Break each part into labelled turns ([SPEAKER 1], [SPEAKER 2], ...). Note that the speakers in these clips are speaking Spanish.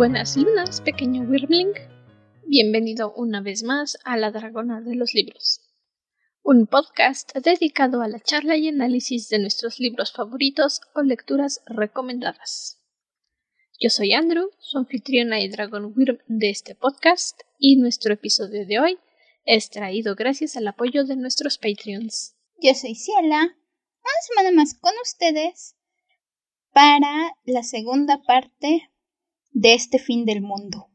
[SPEAKER 1] Buenas lunas, pequeño Wyrmling. Bienvenido una vez más a La Dragona de los Libros, un podcast dedicado a la charla y análisis de nuestros libros favoritos o lecturas recomendadas. Yo soy Andrew, su anfitriona y Dragon Wyrm de este podcast, y nuestro episodio de hoy es traído gracias al apoyo de nuestros Patreons.
[SPEAKER 2] Yo soy Ciela, una semana más con ustedes para la segunda parte de este fin del mundo.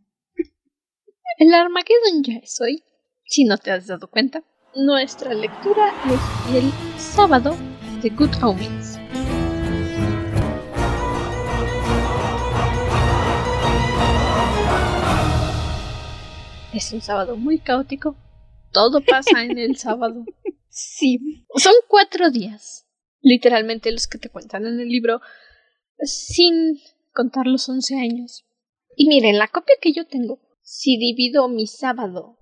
[SPEAKER 1] El Armageddon ya es hoy, si no te has dado cuenta. Nuestra lectura es el sábado de Good Omens. Es un sábado muy caótico. Todo pasa en el sábado.
[SPEAKER 2] Sí.
[SPEAKER 1] Son cuatro días, literalmente los que te cuentan en el libro, sin contar los once años. Y miren, la copia que yo tengo, si divido mi sábado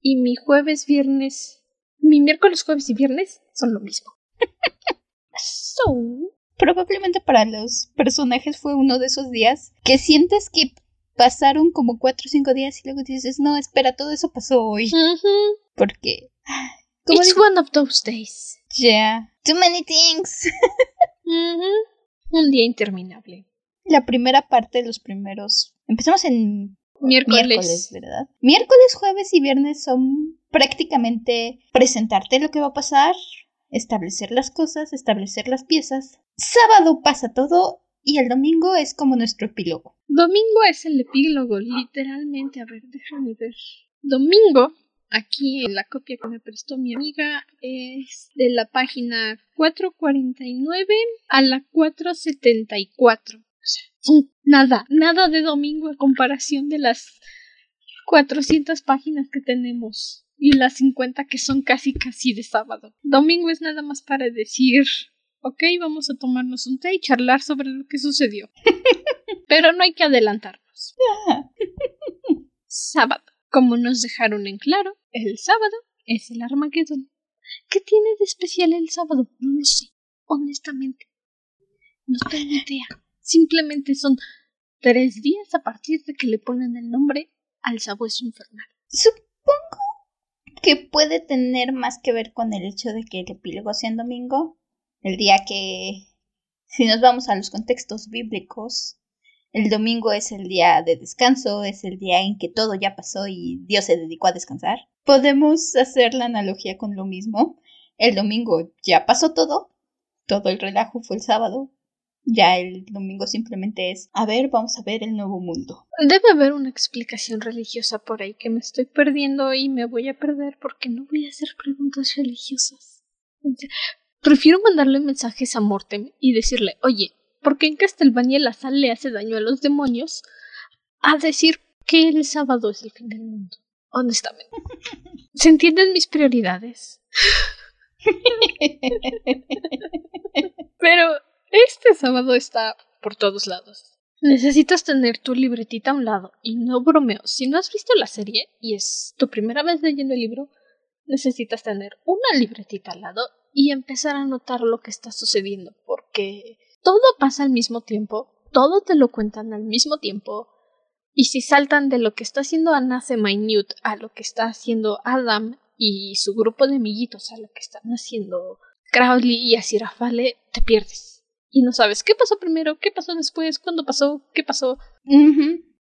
[SPEAKER 1] y mi jueves, viernes, mi miércoles, jueves y viernes son lo mismo. so,
[SPEAKER 2] Probablemente para los personajes fue uno de esos días que sientes que pasaron como cuatro o cinco días y luego dices, no, espera, todo eso pasó hoy. Porque... como
[SPEAKER 1] it's
[SPEAKER 2] digo,
[SPEAKER 1] one of those days.
[SPEAKER 2] ya, too many things.
[SPEAKER 1] Un día interminable.
[SPEAKER 2] La primera parte de los primeros... Empezamos en
[SPEAKER 1] Miércoles.
[SPEAKER 2] miércoles, ¿verdad? Miércoles, jueves y viernes son prácticamente presentarte lo que va a pasar, establecer las cosas, establecer las piezas. Sábado pasa todo y el domingo es como nuestro epílogo.
[SPEAKER 1] Domingo es el epílogo, literalmente. A ver, déjame ver. Domingo, aquí en la copia que me prestó mi amiga, es de la página 449 a la 474. Nada, nada de domingo a comparación de las 400 páginas que tenemos y las 50 que son casi casi de sábado. Domingo es nada más para decir, ok, vamos a tomarnos un té y charlar sobre lo que sucedió. Pero no hay que adelantarnos. Sábado. Como nos dejaron en claro, el sábado es el Armageddon. ¿Qué tiene de especial el sábado? No lo sé, honestamente. No tengo idea. Simplemente son tres días a partir de que le ponen el nombre al sabueso infernal.
[SPEAKER 2] Supongo que puede tener más que ver con el hecho de que el epílogo sea en domingo, el día que, si nos vamos a los contextos bíblicos, el domingo es el día de descanso, es el día en que todo ya pasó y Dios se dedicó a descansar. Podemos hacer la analogía con lo mismo. El domingo ya pasó todo, todo el relajo fue el sábado. Ya el domingo simplemente es, a ver, vamos a ver el nuevo mundo.
[SPEAKER 1] Debe haber una explicación religiosa por ahí que me estoy perdiendo y me voy a perder porque no voy a hacer preguntas religiosas. Prefiero mandarle mensajes a Mortem y decirle, oye, ¿por qué en Castlevania la sal le hace daño a los demonios? A decir que el sábado es el fin del mundo. Honestamente. ¿Se entienden mis prioridades? Pero este sábado está por todos lados. Necesitas tener tu libretita a un lado. Y no bromeo, si no has visto la serie y es tu primera vez leyendo el libro, necesitas tener una libretita al lado y empezar a notar lo que está sucediendo. Porque todo pasa al mismo tiempo, todo te lo cuentan al mismo tiempo. Y si saltan de lo que está haciendo Anasema y Newt a lo que está haciendo Adam y su grupo de amiguitos a lo que están haciendo Crowley y Asirafale, te pierdes. Y no sabes qué pasó primero, qué pasó después, cuándo pasó, qué pasó.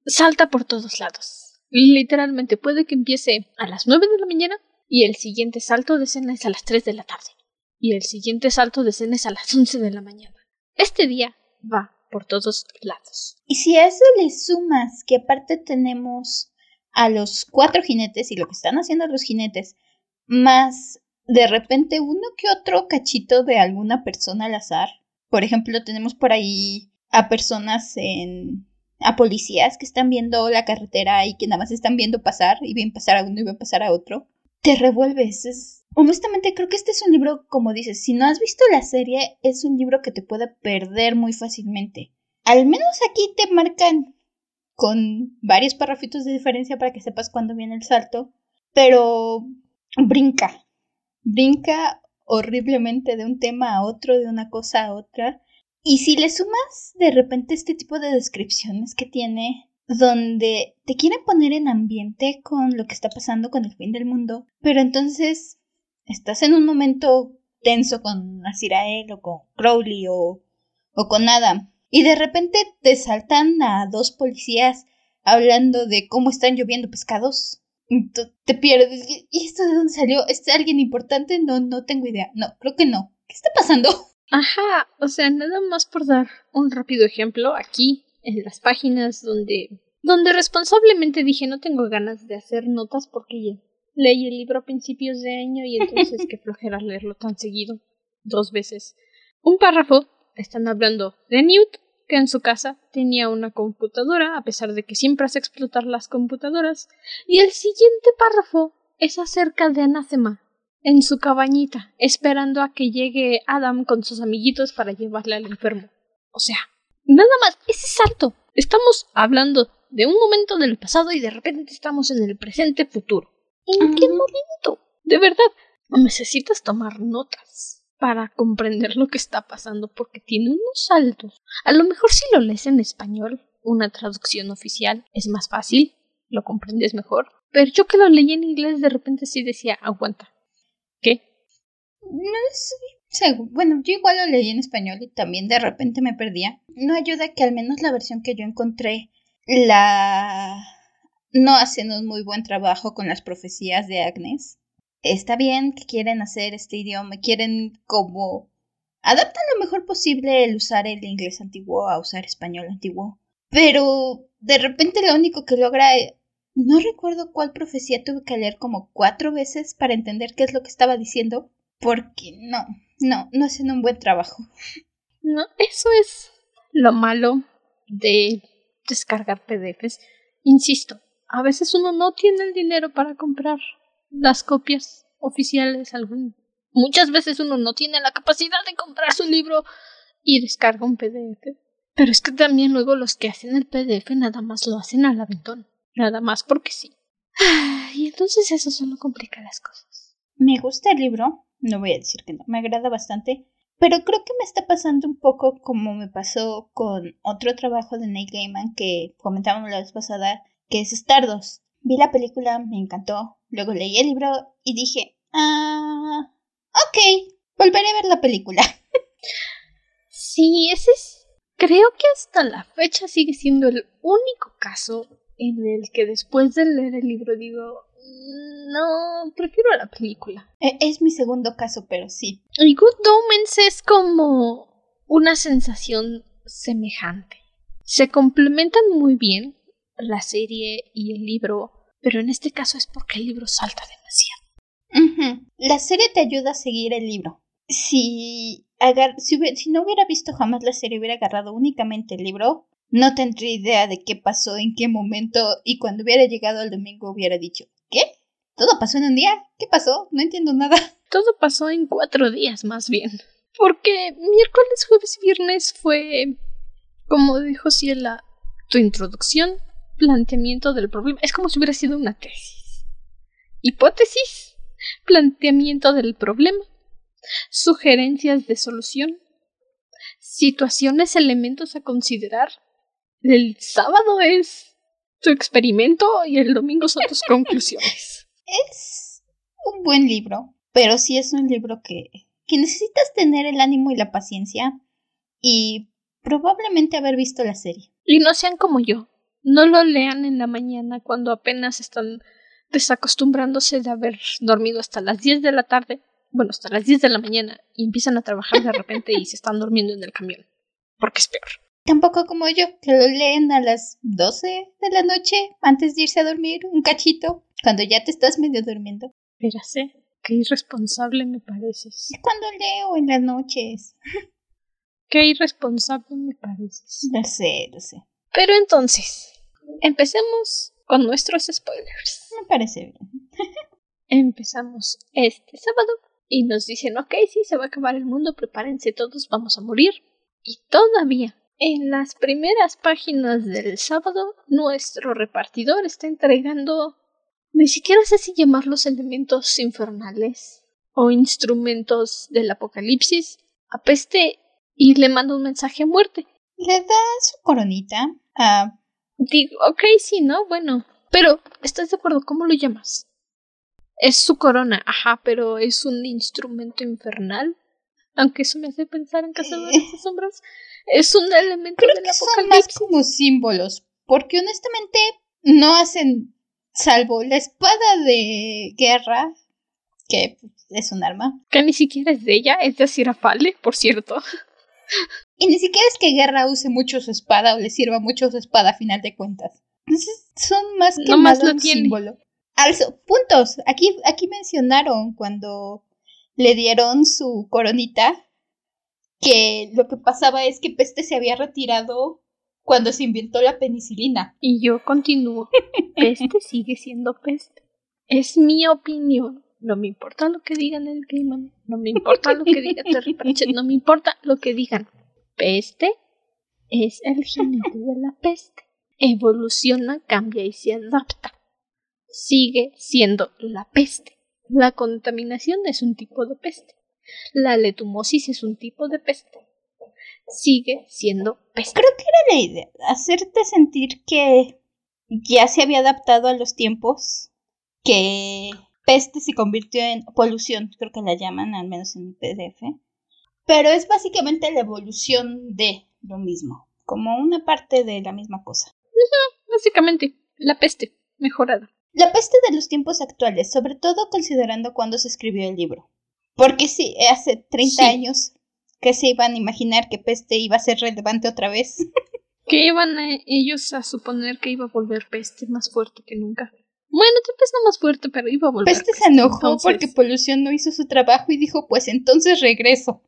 [SPEAKER 1] Salta por todos lados. Literalmente puede que empiece a las 9 de la mañana y el siguiente salto de escena es a las 3 de la tarde. Y el siguiente salto de escena es a las 11 de la mañana. Este día va por todos lados.
[SPEAKER 2] Y si a eso le sumas que aparte tenemos a los cuatro jinetes y lo que están haciendo los jinetes, más de repente uno que otro cachito de alguna persona al azar. Por ejemplo, tenemos por ahí a personas en... a policías que están viendo la carretera y que nada más están viendo pasar y ven pasar a uno y ven pasar a otro. Te revuelves. Es... Honestamente, creo que este es un libro, como dices, si no has visto la serie, es un libro que te puede perder muy fácilmente. Al menos aquí te marcan con varios parrafitos de diferencia para que sepas cuándo viene el salto, pero brinca, brinca horriblemente de un tema a otro, de una cosa a otra. Y si le sumas de repente este tipo de descripciones que tiene donde te quieren poner en ambiente con lo que está pasando con el fin del mundo, pero entonces estás en un momento tenso con Azirael o con Crowley o, o con Adam y de repente te saltan a dos policías hablando de cómo están lloviendo pescados. Te pierdes. ¿Y esto de dónde salió? ¿Es alguien importante? No, no tengo idea. No, creo que no. ¿Qué está pasando?
[SPEAKER 1] Ajá, o sea, nada más por dar un rápido ejemplo, aquí en las páginas donde donde responsablemente dije no tengo ganas de hacer notas porque ya leí el libro a principios de año y entonces qué flojera leerlo tan seguido, dos veces. Un párrafo están hablando de Newt, que en su casa tenía una computadora, a pesar de que siempre hace explotar las computadoras, y el siguiente párrafo es acerca de Anathema, en su cabañita, esperando a que llegue Adam con sus amiguitos para llevarle al enfermo. O sea, nada más, ese salto. Estamos hablando de un momento del pasado y de repente estamos en el presente futuro. ¿En qué momento? De verdad, necesitas tomar notas para comprender lo que está pasando porque tiene unos saltos. A lo mejor si lo lees en español, una traducción oficial es más fácil, lo comprendes mejor. Pero yo que lo leí en inglés de repente sí decía, aguanta, ¿Qué?
[SPEAKER 2] No sé. Bueno, yo igual lo leí en español y también de repente me perdía. No ayuda que al menos la versión que yo encontré la no hacen un muy buen trabajo con las profecías de Agnes. Está bien que quieren hacer este idioma, quieren como adaptan lo mejor posible el usar el inglés antiguo a usar español antiguo. Pero de repente lo único que logra no recuerdo cuál profecía tuve que leer como cuatro veces para entender qué es lo que estaba diciendo, porque no, no, no hacen un buen trabajo.
[SPEAKER 1] No, eso es lo malo de descargar PDFs. Insisto, a veces uno no tiene el dinero para comprar las copias oficiales. Algún... Muchas veces uno no tiene la capacidad de comprar su libro y descarga un PDF. Pero es que también luego los que hacen el PDF nada más lo hacen al aventón. Nada más porque sí. Y entonces eso solo complica las cosas.
[SPEAKER 2] Me gusta el libro, no voy a decir que no, me agrada bastante, pero creo que me está pasando un poco como me pasó con otro trabajo de Neil Gaiman que comentábamos la vez pasada, que es Stardust. Vi la película, me encantó, luego leí el libro y dije, ah, ok, volveré a ver la película.
[SPEAKER 1] sí, ese es... Creo que hasta la fecha sigue siendo el único caso en el que después de leer el libro digo, no, prefiero la película.
[SPEAKER 2] E, es mi segundo caso, pero sí.
[SPEAKER 1] Y Good Omens es como una sensación semejante. Se complementan muy bien la serie y el libro, pero en este caso es porque el libro salta demasiado.
[SPEAKER 2] La serie te ayuda a seguir el libro. Si, si, si no hubiera visto jamás la serie, hubiera agarrado únicamente el libro, no tendría idea de qué pasó, en qué momento, y cuando hubiera llegado el domingo hubiera dicho, ¿qué? ¿Todo pasó en un día? ¿Qué pasó? No entiendo nada.
[SPEAKER 1] Todo pasó en cuatro días, más bien. Porque miércoles, jueves y viernes fue, como dijo Ciela, tu introducción, planteamiento del problema. Es como si hubiera sido una tesis. Hipótesis, planteamiento del problema, sugerencias de solución, situaciones, elementos a considerar, el sábado es tu experimento y el domingo son tus conclusiones.
[SPEAKER 2] Es un buen libro, pero sí es un libro que, que necesitas tener el ánimo y la paciencia y probablemente haber visto la serie.
[SPEAKER 1] Y no sean como yo. No lo lean en la mañana cuando apenas están desacostumbrándose de haber dormido hasta las 10 de la tarde, bueno, hasta las 10 de la mañana, y empiezan a trabajar de repente y se están durmiendo en el camión, porque es peor.
[SPEAKER 2] Tampoco como yo, que lo leen a las 12 de la noche antes de irse a dormir, un cachito, cuando ya te estás medio durmiendo.
[SPEAKER 1] Espérase, qué irresponsable me pareces.
[SPEAKER 2] Cuando leo en las noches.
[SPEAKER 1] Qué irresponsable me pareces.
[SPEAKER 2] Lo sé, lo sé.
[SPEAKER 1] Pero entonces, empecemos con nuestros spoilers.
[SPEAKER 2] Me parece bien.
[SPEAKER 1] Empezamos este sábado y nos dicen, ok, sí, se va a acabar el mundo, prepárense todos, vamos a morir. Y todavía en las primeras páginas del sábado, nuestro repartidor está entregando, ni siquiera sé si llamarlos elementos infernales o instrumentos del apocalipsis, a peste y le manda un mensaje a muerte.
[SPEAKER 2] Le da su coronita a
[SPEAKER 1] Digo, ok, sí, ¿no? Bueno. Pero, ¿estás de acuerdo? ¿Cómo lo llamas? Es su corona, ajá, pero es un instrumento infernal. Aunque eso me hace pensar en Cazadores de Sombras. Es un elemento
[SPEAKER 2] Creo
[SPEAKER 1] del
[SPEAKER 2] que son más como símbolos, porque honestamente no hacen, salvo la espada de guerra, que es un arma,
[SPEAKER 1] Que ni siquiera es de ella, es de Asirafale, por cierto.
[SPEAKER 2] y ni siquiera es que guerra use mucho su espada o le sirva mucho su espada a final de cuentas. Entonces son más que nada
[SPEAKER 1] lo
[SPEAKER 2] un
[SPEAKER 1] tiene.
[SPEAKER 2] símbolo. Also, puntos. Aquí, aquí mencionaron cuando le dieron su coronita que lo que pasaba es que Peste se había retirado cuando se inventó la penicilina.
[SPEAKER 1] Y yo continúo. Peste sigue siendo peste. Es mi opinión. No me importa lo que digan el Gaiman. No me importa lo que diga Terry Pratchett. No me importa lo que digan. Peste es el jinete de la peste. Evoluciona, cambia y se adapta. Sigue siendo la peste. La contaminación es un tipo de peste. La letumosis es un tipo de peste. Sigue siendo peste.
[SPEAKER 2] Creo que era la idea, hacerte sentir que ya se había adaptado a los tiempos, que peste se convirtió en polución, creo que la llaman, al menos en mi PDF. Pero es básicamente la evolución de lo mismo, como una parte de la misma cosa.
[SPEAKER 1] Básicamente, la peste mejorada.
[SPEAKER 2] La peste de los tiempos actuales, sobre todo considerando cuándo se escribió el libro. Porque sí, hace 30
[SPEAKER 1] Sí.
[SPEAKER 2] años que se iban a imaginar que peste iba a ser relevante otra vez.
[SPEAKER 1] Que iban a ellos a suponer que iba a volver peste más fuerte que nunca. Bueno, tal vez no más fuerte, pero iba a volver.
[SPEAKER 2] Peste se enojó
[SPEAKER 1] entonces-
[SPEAKER 2] porque Polución no hizo su trabajo y dijo, pues entonces regreso.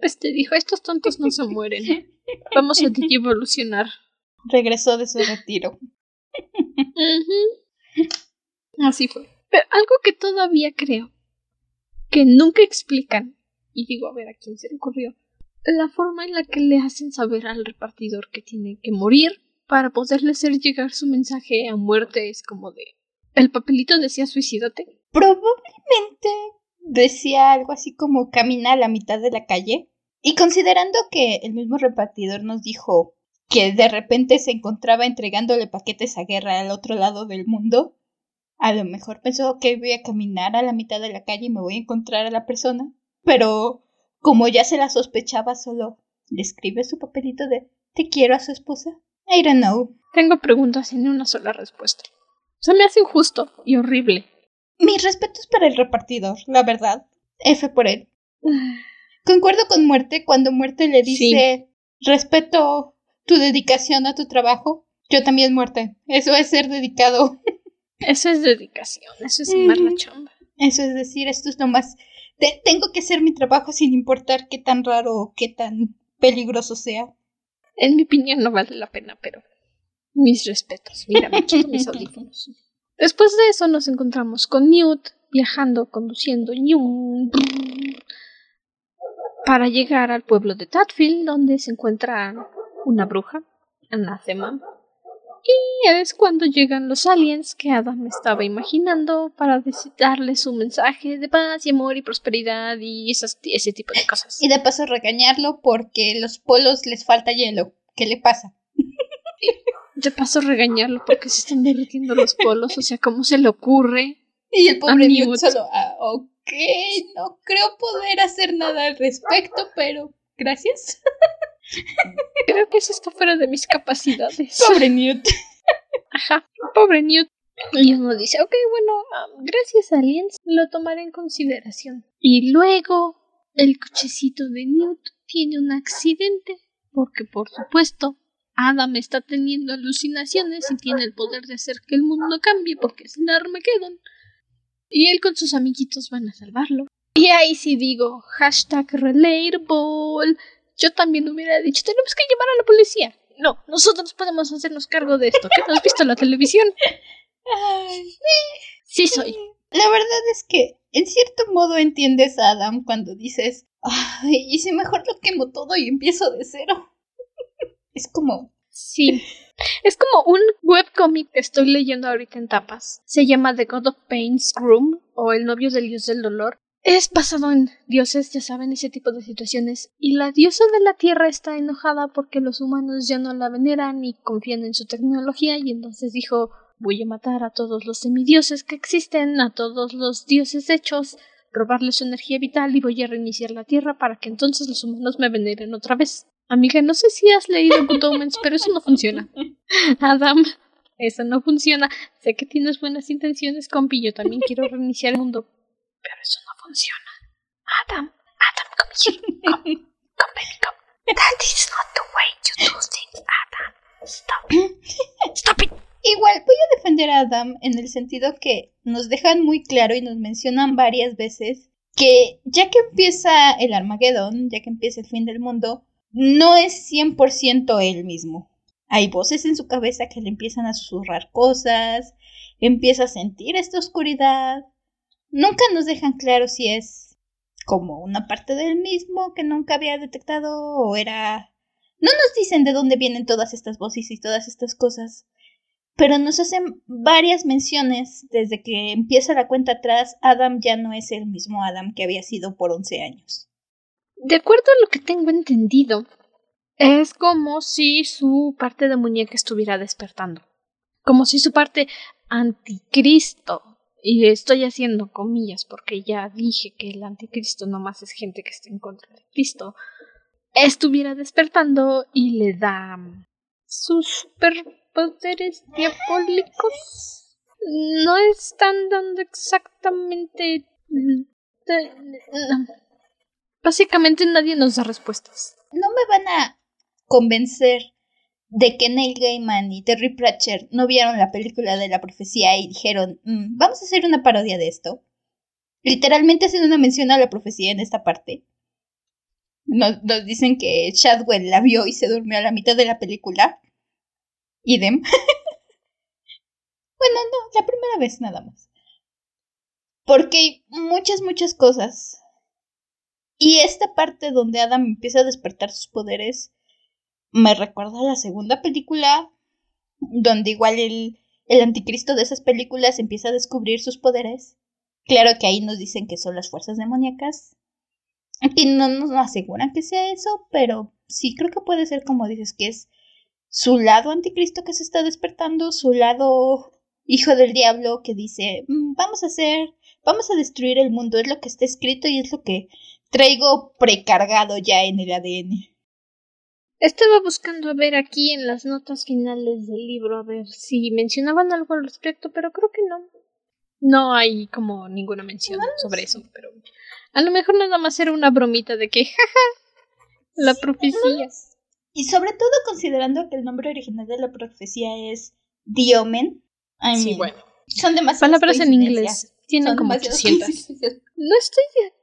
[SPEAKER 1] Peste dijo, estos tontos no se mueren. Vamos a evolucionar.
[SPEAKER 2] Regresó de su retiro.
[SPEAKER 1] Así fue. Pero algo que todavía creo que nunca explican, y digo, a ver a quién se le ocurrió, la forma en la que le hacen saber al repartidor que tiene que morir para poderle hacer llegar su mensaje a muerte es como de... El papelito decía suicídate.
[SPEAKER 2] Probablemente decía algo así como camina a la mitad de la calle. Y considerando que el mismo repartidor nos dijo que de repente se encontraba entregándole paquetes a guerra al otro lado del mundo, a lo mejor pensó que voy a caminar a la mitad de la calle y me voy a encontrar a la persona. Pero como ya se la sospechaba, solo le escribe su papelito de te quiero a su esposa. I don't know.
[SPEAKER 1] Tengo preguntas sin una sola respuesta. Se me hace injusto y horrible.
[SPEAKER 2] Mis respetos para el repartidor, la verdad. F por él. Concuerdo con Muerte cuando Muerte le dice respeto tu dedicación a tu trabajo. Yo también Muerte. Eso es ser dedicado.
[SPEAKER 1] Eso es dedicación, eso es amar la chamba.
[SPEAKER 2] Eso es decir, esto es lo más... te- tengo que hacer mi trabajo sin importar qué tan raro o qué tan peligroso sea.
[SPEAKER 1] En mi opinión no vale la pena, pero mis respetos. Mira, me quito mis audífonos. Después de eso nos encontramos con Newt viajando, conduciendo para llegar al pueblo de Tatfield, donde se encuentra una bruja, Anathema. Y es cuando llegan los aliens que Adam estaba imaginando para darle su mensaje de paz y amor y prosperidad y ese tipo de cosas.
[SPEAKER 2] Y de paso regañarlo porque los polos les falta hielo. ¿Qué le pasa?
[SPEAKER 1] De paso regañarlo porque se están derritiendo los polos, o sea, ¿cómo se le ocurre?
[SPEAKER 2] Y el pobre
[SPEAKER 1] A
[SPEAKER 2] Newt
[SPEAKER 1] Newt.
[SPEAKER 2] solo, ah, ok, no creo poder hacer nada al respecto, pero gracias.
[SPEAKER 1] Creo que eso está fuera de mis capacidades.
[SPEAKER 2] Pobre Newt.
[SPEAKER 1] Ajá, pobre Newt. Y uno dice, ok, bueno, ah, gracias aliens, lo tomaré en consideración. Y luego el cochecito de Newt tiene un accidente, porque por supuesto Adam está teniendo alucinaciones y tiene el poder de hacer que el mundo cambie porque es el Armageddon. Y él con sus amiguitos van a salvarlo. Y ahí sí digo, hashtag relatable. Yo también hubiera dicho, tenemos que llamar a la policía. No, nosotros podemos hacernos cargo de esto. ¿Qué no has visto la televisión?
[SPEAKER 2] Ay,
[SPEAKER 1] Sí soy.
[SPEAKER 2] la verdad es que en cierto modo entiendes a Adam cuando dices, ay, y si mejor lo quemo todo y empiezo de cero. Es como,
[SPEAKER 1] Sí. Es como un webcomic que estoy leyendo ahorita en tapas. Se llama The God of Pain's Groom o El novio del dios del dolor. es basado en dioses, ya saben, ese tipo de situaciones. Y la diosa de la tierra está enojada porque los humanos ya no la veneran ni confían en su tecnología y entonces dijo voy a matar a todos los semidioses que existen, a todos los dioses hechos, robarles su energía vital y voy a reiniciar la tierra para que entonces los humanos me veneren otra vez. Amiga, no sé si has leído Good Omens, pero eso no funciona. Adam, eso no funciona. Sé que tienes buenas intenciones, compi, yo también quiero reiniciar el mundo, pero eso no funciona. Adam, Adam, come here. Come, come, baby, come. That is not the way to do things, Adam. Stop. Stop it.
[SPEAKER 2] Igual voy a defender a Adam en el sentido que nos dejan muy claro y nos mencionan varias veces que ya que empieza el Armagedón, ya que empieza el fin del mundo, no es 100% él mismo. Hay voces en su cabeza que le empiezan a susurrar cosas, empieza a sentir esta oscuridad, Nunca nos dejan claro si es como una parte del mismo que nunca había detectado o era... No nos dicen de dónde vienen todas estas voces y todas estas cosas, pero nos hacen varias menciones desde que empieza la cuenta atrás. Adam ya no es el mismo Adam que había sido por 11 años.
[SPEAKER 1] De acuerdo a lo que tengo entendido, es como si su parte de muñeca estuviera despertando. Como si su parte anticristo y estoy haciendo comillas porque ya dije que el anticristo no más es gente que está en contra de Cristo, estuviera despertando y le da sus superpoderes diabólicos. No están dando exactamente... Básicamente nadie nos da respuestas.
[SPEAKER 2] No me van a convencer de que Neil Gaiman y Terry Pratchett no vieron la película de la profecía y dijeron, mm, vamos a hacer una parodia de esto. Literalmente hacen una mención a la profecía en esta parte. Nos, dicen que Shadwell la vio y se durmió a la mitad de la película. Idem. bueno, no, la primera vez nada más. Porque hay muchas, muchas cosas. Y esta parte donde Adam empieza a despertar sus poderes me recuerda a la segunda película, donde igual el, el anticristo de esas películas empieza a descubrir sus poderes. Claro que ahí nos dicen que son las fuerzas demoníacas. Aquí no nos aseguran que sea eso, pero sí creo que puede ser como dices, que es su lado anticristo que se está despertando, su lado hijo del diablo que dice, mm, vamos a hacer, vamos a destruir el mundo, es lo que está escrito y es lo que traigo precargado ya en el ADN.
[SPEAKER 1] Estaba buscando a ver aquí en las notas finales del libro a ver si mencionaban algo al respecto, pero creo que no. No hay como ninguna mención sobre eso, pero a lo mejor nada más era una bromita de que jaja la profecía.
[SPEAKER 2] Y sobre todo considerando que el nombre original de la profecía es Diomen.
[SPEAKER 1] sí, bueno.
[SPEAKER 2] Son demasiadas
[SPEAKER 1] palabras en inglés. Tienen como 800. No estoy de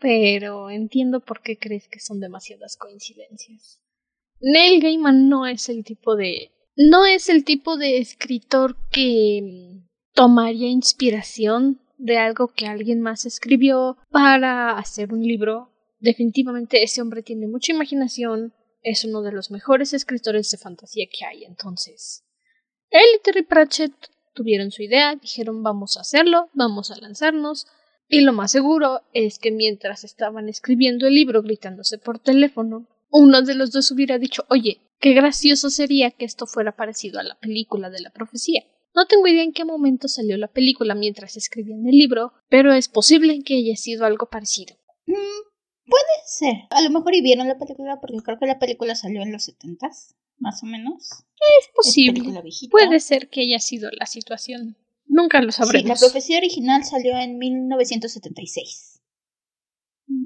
[SPEAKER 1] pero entiendo por qué crees que son demasiadas coincidencias. Neil Gaiman no es el tipo de. No es el tipo de escritor que mm, tomaría inspiración de algo que alguien más escribió para hacer un libro. Definitivamente ese hombre tiene mucha imaginación, es uno de los mejores escritores de fantasía que hay, entonces. Él y Terry Pratchett tuvieron su idea, dijeron vamos a hacerlo, vamos a lanzarnos, y lo más seguro es que mientras estaban escribiendo el libro gritándose por teléfono, uno de los dos hubiera dicho, oye, qué gracioso sería que esto fuera parecido a la película de la profecía. No tengo idea en qué momento salió la película mientras escribían el libro, pero es posible que haya sido algo parecido.
[SPEAKER 2] Mm, puede ser. A lo mejor y vieron la película porque creo que la película salió en los setentas, más o menos.
[SPEAKER 1] Es posible. puede ser que haya sido la situación. Nunca lo sabremos.
[SPEAKER 2] Sí, la profecía original salió en 1976.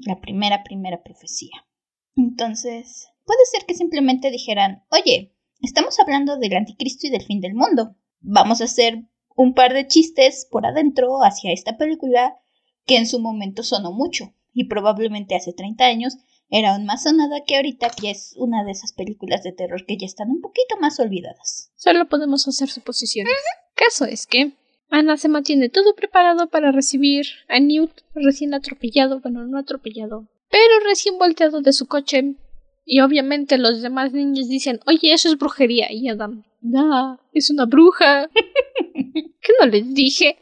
[SPEAKER 2] La primera, primera profecía. Entonces, puede ser que simplemente dijeran, oye, estamos hablando del anticristo y del fin del mundo. Vamos a hacer un par de chistes por adentro hacia esta película que en su momento sonó mucho y probablemente hace 30 años era aún más sonada que ahorita que es una de esas películas de terror que ya están un poquito más olvidadas.
[SPEAKER 1] Solo podemos hacer suposiciones. Caso es que Ana se mantiene todo preparado para recibir a Newt recién atropellado, bueno, no atropellado, pero recién volteado de su coche. Y obviamente los demás niños dicen, oye, eso es brujería. Y Adam, no, es una bruja. ¿Qué no les dije?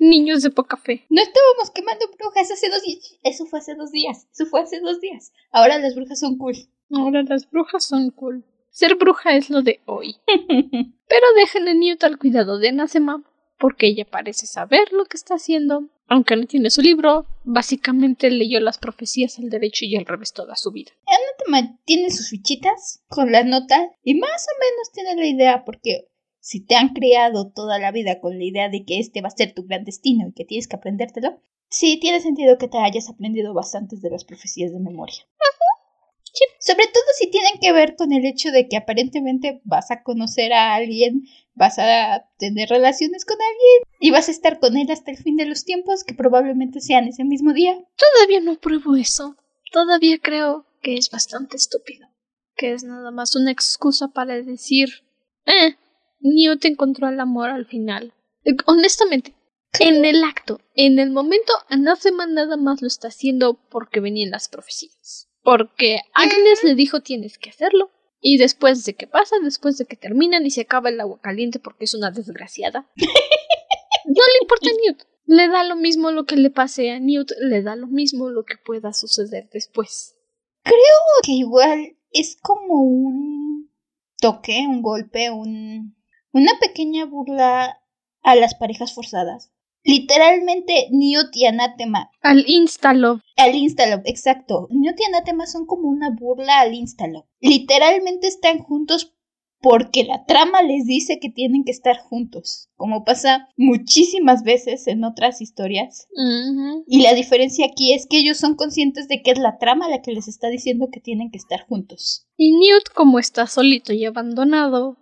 [SPEAKER 1] Niños de poca fe.
[SPEAKER 2] No estábamos quemando brujas hace dos días. Eso fue hace dos días. Eso fue hace dos días. Ahora las brujas son cool.
[SPEAKER 1] Ahora las brujas son cool. Ser bruja es lo de hoy. Pero dejen a Newt al cuidado de Anasema, porque ella parece saber lo que está haciendo. Aunque no tiene su libro, básicamente leyó las profecías al derecho y al revés toda su vida.
[SPEAKER 2] Anatema tiene sus fichitas con la nota y más o menos tiene la idea, porque si te han criado toda la vida con la idea de que este va a ser tu gran destino y que tienes que aprendértelo, sí tiene sentido que te hayas aprendido bastantes de las profecías de memoria. Sobre todo si tienen que ver con el hecho de que aparentemente vas a conocer a alguien, vas a tener relaciones con alguien y vas a estar con él hasta el fin de los tiempos, que probablemente sean ese mismo día.
[SPEAKER 1] Todavía no pruebo eso. Todavía creo que es bastante estúpido. Que es nada más una excusa para decir, eh, Newt encontró el amor al final. Honestamente, en el acto, en el momento, Anathema nada más lo está haciendo porque venían las profecías. Porque Agnes le dijo tienes que hacerlo. Y después de que pasa, después de que terminan y se acaba el agua caliente porque es una desgraciada. no le importa a Newt. Le da lo mismo lo que le pase a Newt, le da lo mismo lo que pueda suceder después.
[SPEAKER 2] Creo que igual es como un toque, un golpe, un una pequeña burla a las parejas forzadas. Literalmente, Newt y Anatema.
[SPEAKER 1] Al Instalove.
[SPEAKER 2] Al Instalove, exacto. Newt y Anatema son como una burla al Instalove. Literalmente están juntos porque la trama les dice que tienen que estar juntos, como pasa muchísimas veces en otras historias. Y la diferencia aquí es que ellos son conscientes de que es la trama la que les está diciendo que tienen que estar juntos.
[SPEAKER 1] Y Newt, como está solito y abandonado,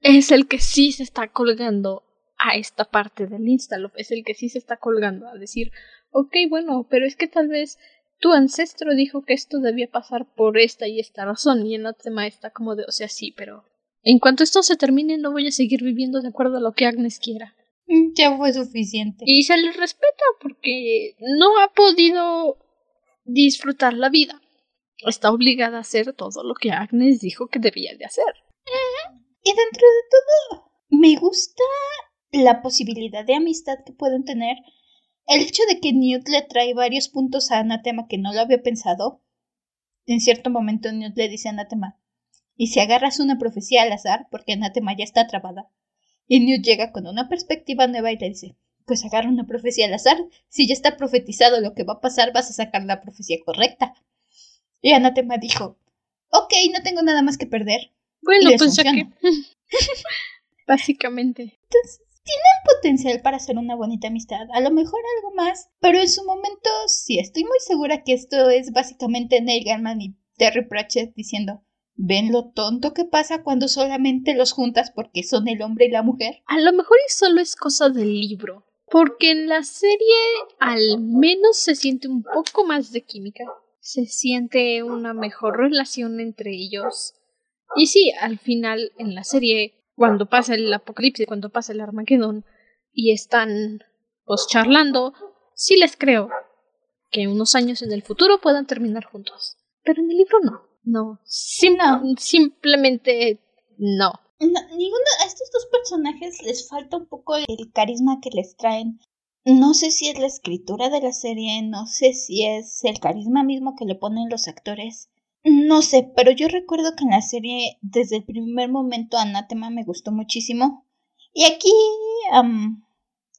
[SPEAKER 1] es el que sí se está colgando a esta parte del Instalof, es el que sí se está colgando a decir, ok, bueno, pero es que tal vez tu ancestro dijo que esto debía pasar por esta y esta razón, y en tema está como de, o sea, sí, pero en cuanto esto se termine no voy a seguir viviendo de acuerdo a lo que Agnes quiera.
[SPEAKER 2] Mm, ya fue suficiente.
[SPEAKER 1] Y se le respeta porque no ha podido disfrutar la vida. Está obligada a hacer todo lo que Agnes dijo que debía de hacer.
[SPEAKER 2] Y dentro de todo, me gusta la posibilidad de amistad que pueden tener. El hecho de que Newt le trae varios puntos a Anatema que no lo había pensado. En cierto momento Newt le dice a Anatema, y si agarras una profecía al azar, porque Anatema ya está trabada. Y Newt llega con una perspectiva nueva y le dice, pues agarra una profecía al azar. Si ya está profetizado lo que va a pasar, vas a sacar la profecía correcta. Y Anatema dijo, ok, no tengo nada más que perder.
[SPEAKER 1] Bueno, pues ya que. Básicamente.
[SPEAKER 2] Entonces, tienen potencial para hacer una bonita amistad. A lo mejor algo más. Pero en su momento, sí, estoy muy segura que esto es básicamente Neil Gaiman y Terry Pratchett diciendo. ¿Ven lo tonto que pasa cuando solamente los juntas porque son el hombre y la mujer?
[SPEAKER 1] A lo mejor y solo es cosa del libro. Porque en la serie al menos se siente un poco más de química. Se siente una mejor relación entre ellos. Y sí, al final en la serie, cuando pasa el apocalipsis, cuando pasa el Armagedón, y están pues charlando, sí les creo que unos años en el futuro puedan terminar juntos. Pero en el libro no. No. Simplemente no.
[SPEAKER 2] no. Ninguno a estos dos personajes les falta un poco el carisma que les traen. No sé si es la escritura de la serie, no sé si es el carisma mismo que le ponen los actores. No sé, pero yo recuerdo que en la serie, desde el primer momento, Anatema me gustó muchísimo. Y aquí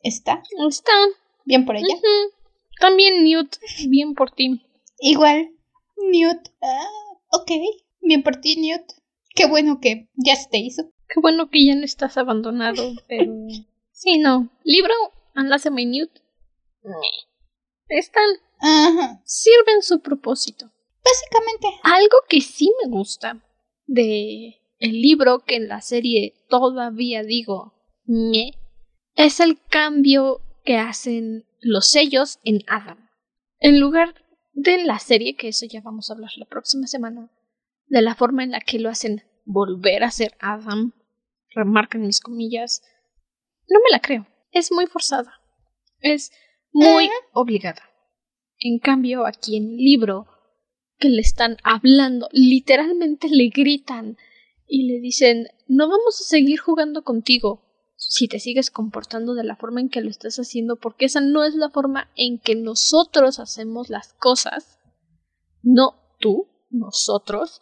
[SPEAKER 2] está.
[SPEAKER 1] Está.
[SPEAKER 2] Bien por ella.
[SPEAKER 1] También Newt, bien por ti.
[SPEAKER 2] Igual, Newt. Ah, ok, bien por ti, Newt. Qué bueno que ya se te hizo.
[SPEAKER 1] Qué bueno que ya no estás abandonado, pero... sí, no. Libro, y Newt. Están.
[SPEAKER 2] Ajá.
[SPEAKER 1] Sirven su propósito.
[SPEAKER 2] Básicamente.
[SPEAKER 1] Algo que sí me gusta de el libro que en la serie todavía digo me es el cambio que hacen los sellos en Adam. En lugar de la serie, que eso ya vamos a hablar la próxima semana, de la forma en la que lo hacen volver a ser Adam, remarcan mis comillas, no me la creo. Es muy forzada. Es muy obligada. En cambio, aquí en el libro que le están hablando, literalmente le gritan y le dicen, no vamos a seguir jugando contigo, si te sigues comportando de la forma en que lo estás haciendo, porque esa no es la forma en que nosotros hacemos las cosas, no tú, nosotros,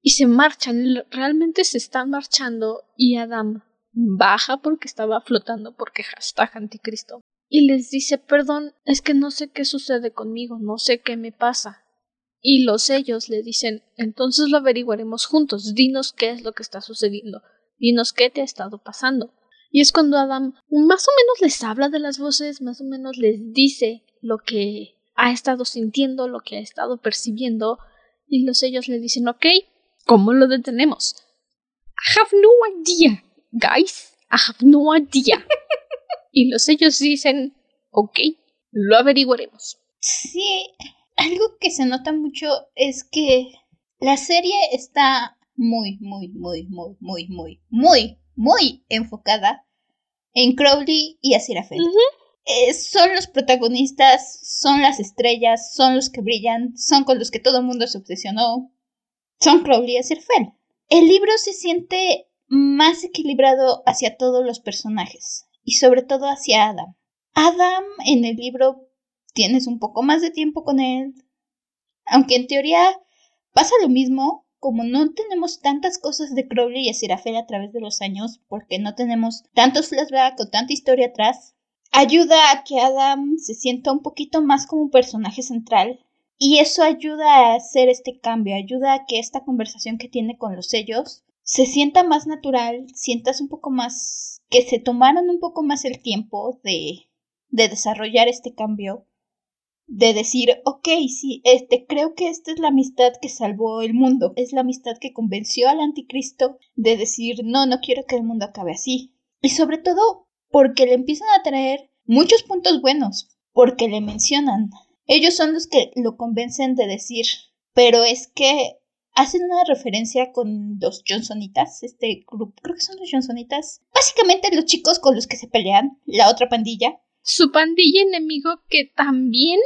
[SPEAKER 1] y se marchan, realmente se están marchando y Adam baja porque estaba flotando porque hashtag anticristo y les dice perdón, es que no sé qué sucede conmigo, no sé qué me pasa. Y los ellos le dicen entonces lo averiguaremos juntos, dinos qué es lo que está sucediendo, dinos qué te ha estado pasando. Y es cuando Adam más o menos les habla de las voces, más o menos les dice lo que ha estado sintiendo, lo que ha estado percibiendo, y los ellos le dicen, ok, ¿cómo lo detenemos? I have no idea, guys, I have no idea. y los ellos dicen, ok, lo averiguaremos.
[SPEAKER 2] Sí, algo que se nota mucho es que la serie está muy, muy, muy, muy, muy, muy, muy, muy enfocada en Crowley y Aziraphale. Eh, son los protagonistas, son las estrellas, son los que brillan, son con los que todo el mundo se obsesionó. Son Crowley y Aziraphale. El libro se siente más equilibrado hacia todos los personajes y sobre todo hacia Adam. Adam en el libro tienes un poco más de tiempo con él, aunque en teoría pasa lo mismo, como no tenemos tantas cosas de Crowley y Aziraphale a través de los años, porque no tenemos tantos flashbacks o tanta historia atrás, ayuda a que Adam se sienta un poquito más como un personaje central. Y eso ayuda a hacer este cambio, ayuda a que esta conversación que tiene con los sellos se sienta más natural, sientas un poco más que se tomaron un poco más el tiempo de, de desarrollar este cambio de decir, ok, sí, este, creo que esta es la amistad que salvó el mundo, es la amistad que convenció al anticristo de decir, no, no quiero que el mundo acabe así. Y sobre todo porque le empiezan a traer muchos puntos buenos, porque le mencionan. Ellos son los que lo convencen de decir, pero es que hacen una referencia con los Johnsonitas, este grupo, creo que son los Johnsonitas, básicamente los chicos con los que se pelean, la otra pandilla,
[SPEAKER 1] su pandilla enemigo que también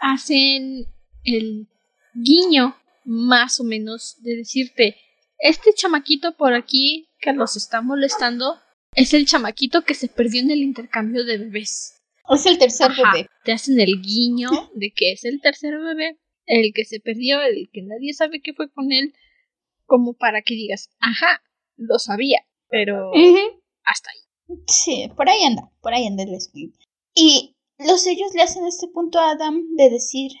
[SPEAKER 1] hacen el guiño más o menos de decirte este chamaquito por aquí que los está molestando es el chamaquito que se perdió en el intercambio de bebés.
[SPEAKER 2] Es el tercer bebé.
[SPEAKER 1] Te hacen el guiño de que es el tercer bebé, el que se perdió, el que nadie sabe qué fue con él, como para que digas, ajá, lo sabía, pero hasta ahí.
[SPEAKER 2] Sí, por ahí anda, por ahí anda el script. Y los sellos le hacen este punto a Adam de decir,